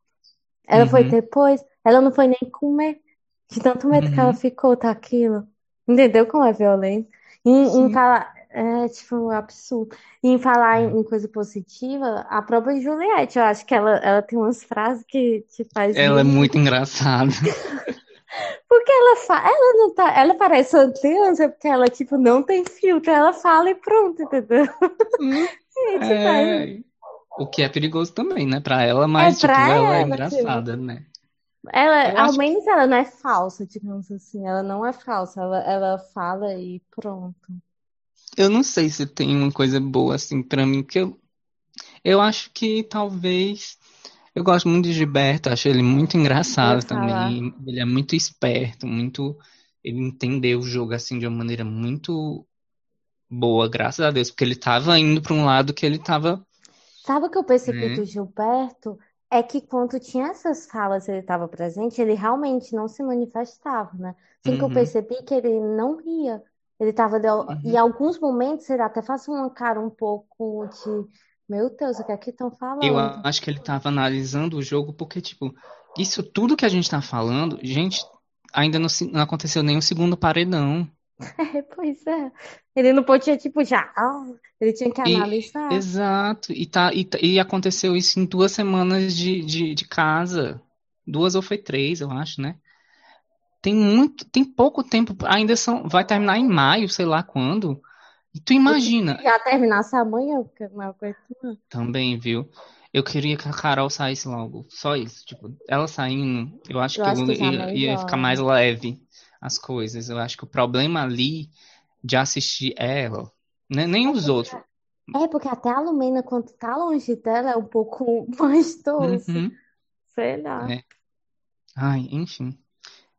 [SPEAKER 2] Ela foi
[SPEAKER 3] Uhum,
[SPEAKER 2] depois, ela não foi nem comer, de tanto medo que ela
[SPEAKER 3] uhum,
[SPEAKER 2] ficou daquilo. Entendeu como é violento? Em, em é tipo absurdo. E em falar
[SPEAKER 3] É.
[SPEAKER 2] em, em coisa positiva, a própria Juliette, eu acho que ela, ela tem umas frases que te faz
[SPEAKER 3] Ela é
[SPEAKER 2] rir.
[SPEAKER 3] muito engraçada.
[SPEAKER 2] Porque ela fa... ela não tá, ela parece uma criança, porque ela, tipo, não tem filtro, ela fala e pronto, entendeu?
[SPEAKER 3] Hum,
[SPEAKER 2] E te faz
[SPEAKER 3] É, o que é perigoso também, né, pra ela,
[SPEAKER 2] É
[SPEAKER 3] mas, tipo,
[SPEAKER 2] pra
[SPEAKER 3] ela é
[SPEAKER 2] ela, tipo.
[SPEAKER 3] engraçada, né?
[SPEAKER 2] Ela,
[SPEAKER 3] Eu
[SPEAKER 2] ao
[SPEAKER 3] acho
[SPEAKER 2] menos ela não é falsa, digamos assim. Ela não é falsa. Ela, ela fala e pronto.
[SPEAKER 3] Eu não sei se tem uma coisa boa assim pra mim, porque eu, eu acho que talvez eu gosto muito de Gilberto, acho ele muito engraçado também. Ele é muito esperto, muito ele entendeu o jogo assim de uma maneira muito boa, graças a Deus, porque ele tava indo pra um lado que ele tava,
[SPEAKER 2] Sabe o que eu percebi
[SPEAKER 3] né?
[SPEAKER 2] do Gilberto? É que quando tinha essas falas ele estava presente, ele realmente não se manifestava, né? Assim que eu
[SPEAKER 3] Uhum,
[SPEAKER 2] percebi que ele não ria. Ele estava, em
[SPEAKER 3] uhum.
[SPEAKER 2] alguns momentos, ele até fazia uma cara um pouco de, meu Deus, o que é que estão
[SPEAKER 3] Eu
[SPEAKER 2] falando?
[SPEAKER 3] acho que ele tava analisando o jogo porque, tipo, isso tudo que a gente tá falando, gente, ainda não, não aconteceu nenhum segundo paredão.
[SPEAKER 2] É, pois é. Ele não podia, tipo, já. ele tinha que
[SPEAKER 3] E,
[SPEAKER 2] analisar.
[SPEAKER 3] exato, e, tá, e, tá- e aconteceu isso em duas semanas de, de, de casa. Duas ou foi três, eu acho, né? Tem muito, tem pouco tempo, ainda são, vai terminar em maio, sei lá quando. E tu imagina,
[SPEAKER 2] já terminasse amanhã, porque não aguento não.
[SPEAKER 3] também, viu? Eu queria que a Carol saísse logo, só isso. Tipo, ela saindo, eu acho
[SPEAKER 2] Eu
[SPEAKER 3] que
[SPEAKER 2] acho
[SPEAKER 3] eu
[SPEAKER 2] que já
[SPEAKER 3] ia, ia ficar mais
[SPEAKER 2] melhora.
[SPEAKER 3] leve as coisas. Eu acho que o problema ali de assistir ela, né, nem
[SPEAKER 2] É
[SPEAKER 3] os
[SPEAKER 2] porque,
[SPEAKER 3] outros.
[SPEAKER 2] é porque até a Lumena, quando tá longe dela, é um pouco mais doce.
[SPEAKER 3] Uhum,
[SPEAKER 2] Sei lá.
[SPEAKER 3] é. Ai, enfim.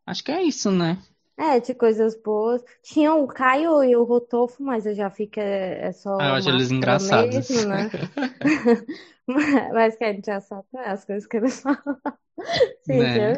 [SPEAKER 3] Acho que é isso, né?
[SPEAKER 2] É, de coisas boas. Tinha o Caio e o Rodolfo, mas eu já fico, é, é só
[SPEAKER 3] Ah, eu acho eles engraçados.
[SPEAKER 2] mesmo, né? Mas que a gente já sabe as coisas que eles falam. Gente,
[SPEAKER 3] Né?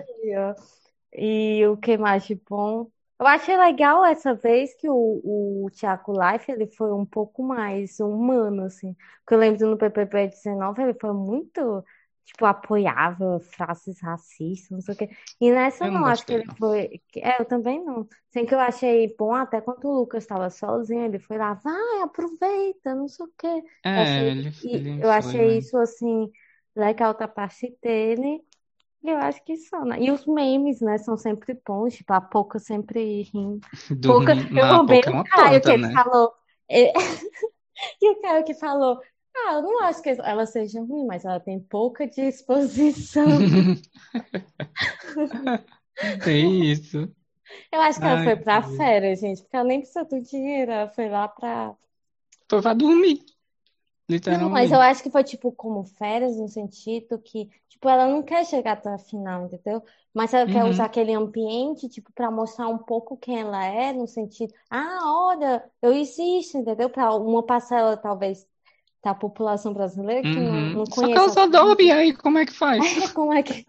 [SPEAKER 2] E o que mais de bom? Eu achei legal essa vez que o, o Thiago Life ele foi um pouco mais humano, assim. Porque eu lembro no PPP 19 ele foi muito, tipo, apoiava frases racistas, não sei o quê. E nessa
[SPEAKER 3] Eu não
[SPEAKER 2] não, acho que ele foi. É, eu também não. Sem que eu achei bom, até quando o Lucas estava sozinho, ele foi lá, vai, aproveita, não sei o quê. Eu
[SPEAKER 3] É,
[SPEAKER 2] achei,
[SPEAKER 3] ele, ele
[SPEAKER 2] eu
[SPEAKER 3] foi,
[SPEAKER 2] achei
[SPEAKER 3] mas
[SPEAKER 2] isso, assim, legal da parte dele. Eu acho que só, né? E os memes, né, são sempre bons, tipo, a Poca sempre rindo. Poca,
[SPEAKER 3] dormir,
[SPEAKER 2] eu roubei
[SPEAKER 3] Poca é
[SPEAKER 2] o Caio, que
[SPEAKER 3] tonta,
[SPEAKER 2] ele
[SPEAKER 3] né?
[SPEAKER 2] falou. é, E o Caio que falou, ah, eu não acho que ela seja ruim, mas ela tem pouca disposição.
[SPEAKER 3] É isso.
[SPEAKER 2] Eu acho que ela
[SPEAKER 3] Ai,
[SPEAKER 2] foi pra férias, gente, porque ela nem precisa do dinheiro, ela foi lá pra.
[SPEAKER 3] Foi pra dormir,
[SPEAKER 2] Não, mas eu
[SPEAKER 3] literalmente.
[SPEAKER 2] acho que foi tipo como férias, no sentido que, tipo, ela não quer chegar até a final, entendeu? Mas ela quer usar
[SPEAKER 3] Uhum,
[SPEAKER 2] aquele ambiente, tipo, para mostrar um pouco quem ela é, no sentido, ah, olha, eu existo, entendeu? Para uma parcela, talvez, da população brasileira que não,
[SPEAKER 3] uhum.
[SPEAKER 2] não
[SPEAKER 3] que
[SPEAKER 2] conhece
[SPEAKER 3] só dorme, e aí como é que faz?
[SPEAKER 2] É, como é que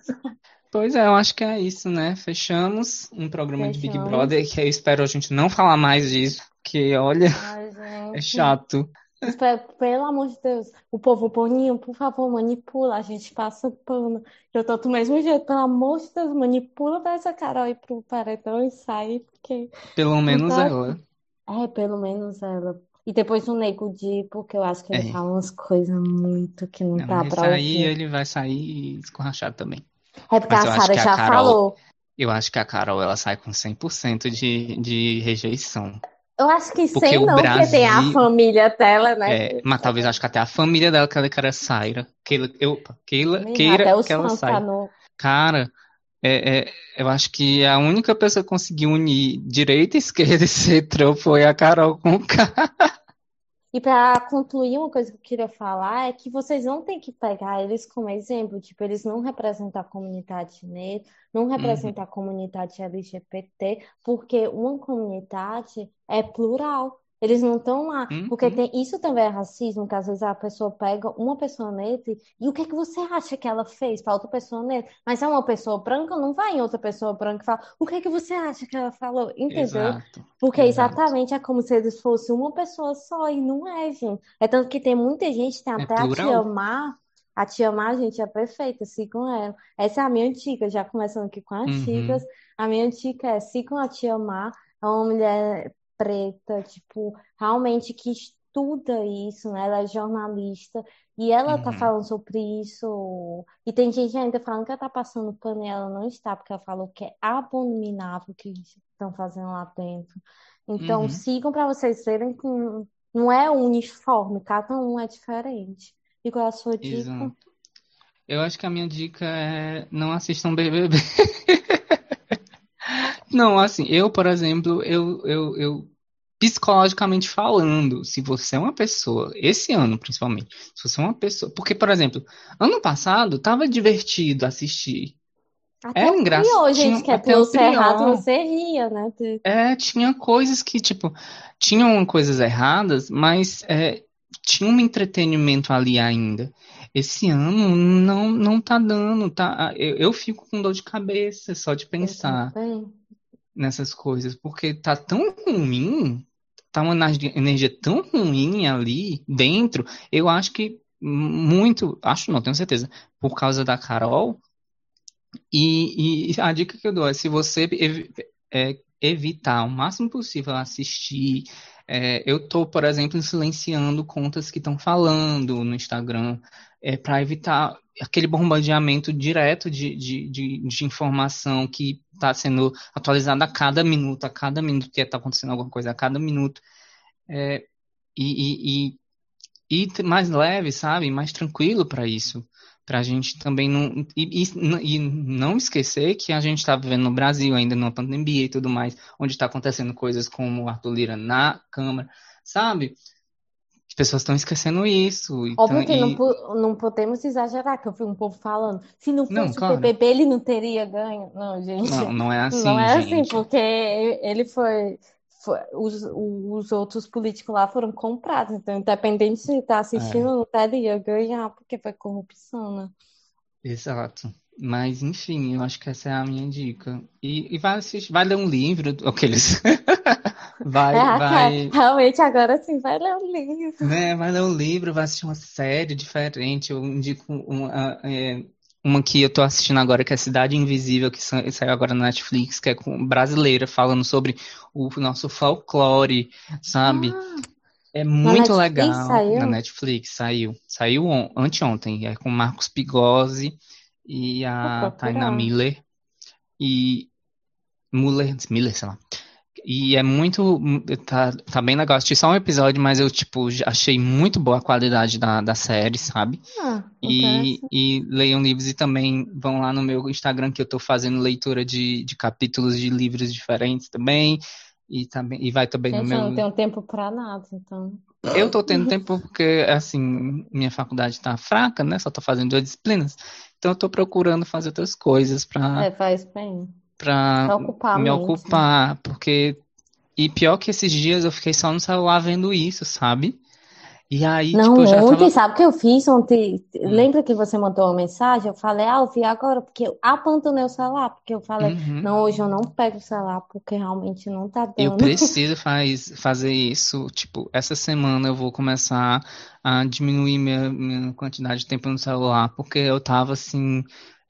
[SPEAKER 3] Pois é, eu acho que é isso, né? Fechamos um programa de Big
[SPEAKER 2] fechamos?
[SPEAKER 3] Brother que eu espero a gente não falar mais disso, porque olha,
[SPEAKER 2] Ai,
[SPEAKER 3] é chato.
[SPEAKER 2] Espero, pelo amor de Deus, o povo boninho, por favor, manipula, a gente passa pano. Eu tô do mesmo jeito, pelo amor de Deus, manipula pra essa Carol ir pro paredão e sair, porque
[SPEAKER 3] Pelo
[SPEAKER 2] não
[SPEAKER 3] menos
[SPEAKER 2] tá.
[SPEAKER 3] ela.
[SPEAKER 2] É, pelo menos ela. E depois o Nego Di, porque eu acho que ele
[SPEAKER 3] É.
[SPEAKER 2] fala umas coisas muito que não
[SPEAKER 3] esse
[SPEAKER 2] pra
[SPEAKER 3] aí
[SPEAKER 2] ouvir.
[SPEAKER 3] ele vai sair escorrachado também.
[SPEAKER 2] É porque
[SPEAKER 3] Mas
[SPEAKER 2] a Sara
[SPEAKER 3] que a
[SPEAKER 2] já
[SPEAKER 3] Carol,
[SPEAKER 2] falou.
[SPEAKER 3] eu acho que a Carol ela sai com 100% de, de rejeição.
[SPEAKER 2] Eu acho que
[SPEAKER 3] Porque
[SPEAKER 2] sem não, porque tem a
[SPEAKER 3] Brasil,
[SPEAKER 2] família dela, né?
[SPEAKER 3] é, mas talvez acho que até a família dela que ela queira sair. Queira, eu,
[SPEAKER 2] Menina,
[SPEAKER 3] queira que ela
[SPEAKER 2] fãs tá
[SPEAKER 3] saia.
[SPEAKER 2] no.
[SPEAKER 3] Cara, é, é, eu acho que a única pessoa que conseguiu unir direita e esquerda esse entrou foi a Carol com o cara.
[SPEAKER 2] E para concluir, uma coisa que eu queria falar é que vocês não têm que pegar eles como exemplo, tipo, eles não representam a comunidade negra, não
[SPEAKER 3] Uhum,
[SPEAKER 2] representam a comunidade LGBT, porque uma comunidade é plural. Eles não estão lá, porque
[SPEAKER 3] uhum,
[SPEAKER 2] tem, isso também é racismo, que às vezes a pessoa pega uma pessoa negra e o que é que você acha que ela fez para outra pessoa negra? Mas é uma pessoa branca, não vai em outra pessoa branca e fala, o que é que você acha que ela falou? Entendeu?
[SPEAKER 3] exato,
[SPEAKER 2] Porque
[SPEAKER 3] exato.
[SPEAKER 2] exatamente é como se eles fossem uma pessoa só, e não é, gente. É tanto que tem muita gente, tem
[SPEAKER 3] É
[SPEAKER 2] até a Tia
[SPEAKER 3] plural.
[SPEAKER 2] Mar. A Tia Mar, gente, é perfeita, sigam ela. Essa é a minha antiga, já começando aqui com antigas.
[SPEAKER 3] Uhum,
[SPEAKER 2] A minha antiga é sigam a Tia Mar, é uma mulher preta, tipo, realmente que estuda isso, né? Ela é jornalista e ela tá
[SPEAKER 3] uhum,
[SPEAKER 2] falando sobre isso. E tem gente ainda falando que ela tá passando pano e ela não está, porque ela falou que é abominável o que estão fazendo lá dentro. Então,
[SPEAKER 3] uhum,
[SPEAKER 2] sigam para vocês verem que não é uniforme, cada um é diferente. E qual é a sua dica?
[SPEAKER 3] exato. Eu acho que a minha dica é não assistam BBB. Não, assim, eu, por exemplo, eu, eu, eu, psicologicamente falando, se você é uma pessoa, esse ano principalmente, se você é uma pessoa, porque, por exemplo, ano passado tava divertido assistir,
[SPEAKER 2] Até
[SPEAKER 3] era engraçado,
[SPEAKER 2] pior, gente, que é pelo errado, você ria, né?
[SPEAKER 3] É, tinha coisas que, tipo, tinham coisas erradas, mas é, tinha um entretenimento ali ainda. Esse ano não, não tá dando, tá? Eu, eu fico com dor de cabeça só de pensar. nessas coisas, porque tá tão ruim, tá uma energia tão ruim ali dentro. Eu acho que muito, acho não, tenho certeza, por causa da Carol. E, e a dica que eu dou é se você ev- é, evitar o máximo possível assistir. é, eu tô, por exemplo, silenciando contas que estão falando no Instagram, é, para evitar aquele bombardeamento direto de, de, de, de informação que está sendo atualizada a cada minuto, a cada minuto que está acontecendo alguma coisa, a cada minuto. É, e, e, e, mais leve, sabe? Mais tranquilo para isso. Para a gente também não. E, e, e não esquecer que a gente está vivendo no Brasil ainda, numa pandemia e tudo mais, onde está acontecendo coisas como Arthur Lira na Câmara, sabe? As pessoas estão esquecendo isso.
[SPEAKER 2] Óbvio
[SPEAKER 3] Então,
[SPEAKER 2] que não,
[SPEAKER 3] e-
[SPEAKER 2] po- não podemos exagerar, que eu vi um povo falando. Se não fosse
[SPEAKER 3] Não,
[SPEAKER 2] o
[SPEAKER 3] claro.
[SPEAKER 2] BBB, ele não teria ganho. Não, gente.
[SPEAKER 3] Não, não é assim,
[SPEAKER 2] Não é assim,
[SPEAKER 3] gente.
[SPEAKER 2] porque ele foi, foi- os, os outros políticos lá foram comprados. Então, independente de estar assistindo,
[SPEAKER 3] É.
[SPEAKER 2] não teria ganhar, porque foi corrupção, né?
[SPEAKER 3] Exato. Mas, enfim, eu acho que essa é a minha dica. E, e vai assistir, vai ler um livro, aqueles. Vai,
[SPEAKER 2] É,
[SPEAKER 3] vai,
[SPEAKER 2] realmente agora sim, vai ler o livro.
[SPEAKER 3] né, vai ler um livro, vai assistir uma série diferente. Eu indico uma, é, uma que eu tô assistindo agora, que é Cidade Invisível, que sa- saiu agora na Netflix, que é com brasileira, falando sobre o nosso folclore, sabe?
[SPEAKER 2] Ah,
[SPEAKER 3] É muito legal.
[SPEAKER 2] saiu?
[SPEAKER 3] Na Netflix saiu. Saiu on- anteontem. É com Marcos Pigozzi e a
[SPEAKER 2] procurar.
[SPEAKER 3] Miller. E Muller, Miller, sei lá. E é muito. Tá, tá bem legal. Assisti só um episódio, mas eu, tipo, achei muito boa a qualidade da, da série, sabe?
[SPEAKER 2] ah,
[SPEAKER 3] E, e leiam livros e também vão lá no meu Instagram que eu tô fazendo leitura de, de capítulos de livros diferentes também. E, também, e vai também no
[SPEAKER 2] Gente, eu
[SPEAKER 3] meu.
[SPEAKER 2] não tenho tempo pra nada, então.
[SPEAKER 3] Eu tô tendo tempo porque, assim, minha faculdade tá fraca, né? Só tô fazendo duas disciplinas. Então eu tô procurando fazer outras coisas pra,
[SPEAKER 2] É, faz bem.
[SPEAKER 3] Pra
[SPEAKER 2] ocupar
[SPEAKER 3] me ocupar. Porque. E pior que esses dias eu fiquei só no celular vendo isso, sabe? E aí,
[SPEAKER 2] Não,
[SPEAKER 3] tipo, eu já
[SPEAKER 2] ontem,
[SPEAKER 3] tava.
[SPEAKER 2] sabe o que eu fiz ontem?
[SPEAKER 3] Hum.
[SPEAKER 2] Lembra que você mandou uma mensagem? Eu falei, ah, eu vi agora, porque eu abandonei o celular, porque eu falei,
[SPEAKER 3] Uhum.
[SPEAKER 2] não, hoje eu não pego o celular, porque realmente não tá
[SPEAKER 3] Eu
[SPEAKER 2] dando.
[SPEAKER 3] preciso faz, fazer isso. Tipo, essa semana eu vou começar a diminuir minha, minha quantidade de tempo no celular, porque eu tava assim,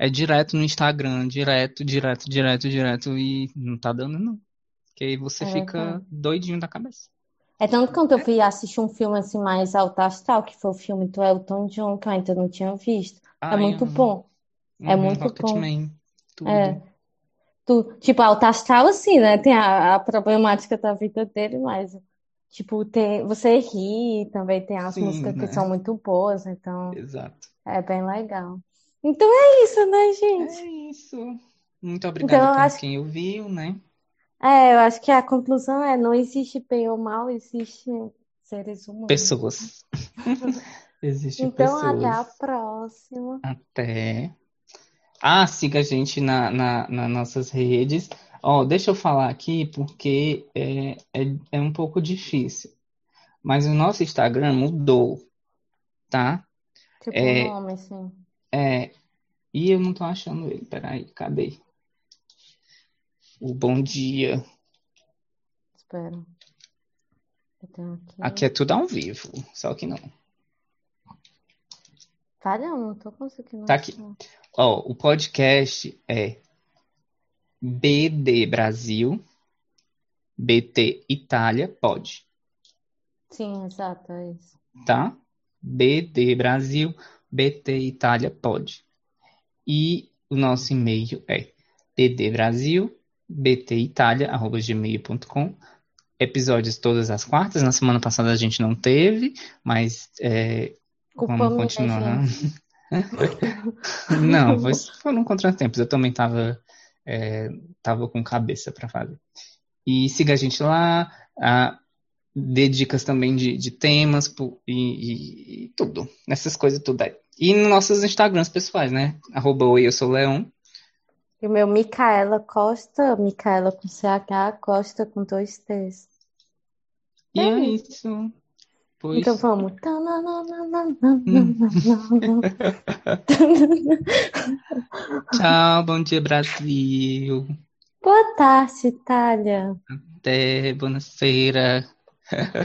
[SPEAKER 3] é direto no Instagram, direto, direto, direto, direto, e não tá dando, não. Porque aí você
[SPEAKER 2] É
[SPEAKER 3] fica
[SPEAKER 2] verdade.
[SPEAKER 3] doidinho da cabeça.
[SPEAKER 2] É tanto que quando eu fui assistir um filme assim mais alto astral, que foi o filme do Elton John, que eu ainda não tinha visto. É
[SPEAKER 3] Ai,
[SPEAKER 2] muito bom. É
[SPEAKER 3] Uhum,
[SPEAKER 2] muito bom.
[SPEAKER 3] Rocketman, tudo.
[SPEAKER 2] É. Tu, tipo, alto astral, assim, né? Tem a, a problemática da vida dele, mas, tipo, tem, você ri, também tem as
[SPEAKER 3] Sim,
[SPEAKER 2] músicas que
[SPEAKER 3] né?
[SPEAKER 2] são muito boas, então
[SPEAKER 3] Exato.
[SPEAKER 2] é bem legal. Então é isso, né, gente?
[SPEAKER 3] É isso. Muito
[SPEAKER 2] Então
[SPEAKER 3] obrigado
[SPEAKER 2] eu
[SPEAKER 3] por
[SPEAKER 2] acho,
[SPEAKER 3] quem ouviu, né?
[SPEAKER 2] é, eu acho que a conclusão é não existe bem ou mal, existe seres humanos.
[SPEAKER 3] Pessoas. Existem
[SPEAKER 2] Então até a
[SPEAKER 3] pessoas.
[SPEAKER 2] próxima.
[SPEAKER 3] Até. Ah, siga a gente na, na, nas nossas redes. Ó, deixa eu falar aqui porque é, é, é um pouco difícil. Mas o nosso Instagram mudou, tá?
[SPEAKER 2] Tipo,
[SPEAKER 3] É,
[SPEAKER 2] o nome, assim.
[SPEAKER 3] É, e eu não tô achando ele. Peraí, cadê? O bom dia.
[SPEAKER 2] Espera.
[SPEAKER 3] Aqui
[SPEAKER 2] aqui.
[SPEAKER 3] é tudo ao vivo, só que não.
[SPEAKER 2] Eu não tô conseguindo
[SPEAKER 3] Tá aqui. Ó, o podcast é BD Brasil, BT Itália, pode,
[SPEAKER 2] Sim, exato, é isso.
[SPEAKER 3] tá? BD Brasil, BT Itália, pode. E o nosso e-mail é ddbrasil, btitalia.gmail.com. Episódios todas as quartas. Na semana passada a gente não teve, mas é, vamos continuar.
[SPEAKER 2] gente.
[SPEAKER 3] Não, foi, foram contratempos. Eu também tava, é, tava com cabeça para fazer. E siga a gente lá, ah, dê dicas também de, de temas e, e- e tudo. Nessas coisas tudo aí. E nos nossos Instagrams pessoais, né? Arroba Oi, eu sou Leão.
[SPEAKER 2] E o meu Micaela Costa, Micaela com CH, Costa com dois T's.
[SPEAKER 3] E
[SPEAKER 2] É
[SPEAKER 3] é
[SPEAKER 2] isso.
[SPEAKER 3] isso. Pois.
[SPEAKER 2] Então vamos.
[SPEAKER 3] Tchau, bom dia, Brasil.
[SPEAKER 2] Boa tarde, Itália.
[SPEAKER 3] Até, buonasera.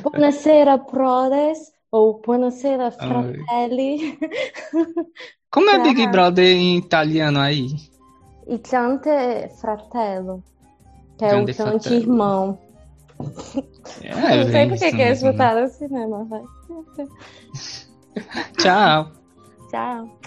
[SPEAKER 2] Buonasera, brothers. Ou buonasera,
[SPEAKER 3] Ai.
[SPEAKER 2] fratelli.
[SPEAKER 3] Como é Big. Brother em italiano aí?
[SPEAKER 2] E chante fratello, que é o
[SPEAKER 3] Grande
[SPEAKER 2] chante
[SPEAKER 3] fratello.
[SPEAKER 2] irmão.
[SPEAKER 3] É,
[SPEAKER 2] Não sei
[SPEAKER 3] vem
[SPEAKER 2] por
[SPEAKER 3] isso
[SPEAKER 2] que eles
[SPEAKER 3] né?
[SPEAKER 2] botaram né? Mas vai.
[SPEAKER 3] Tchau.
[SPEAKER 2] Tchau.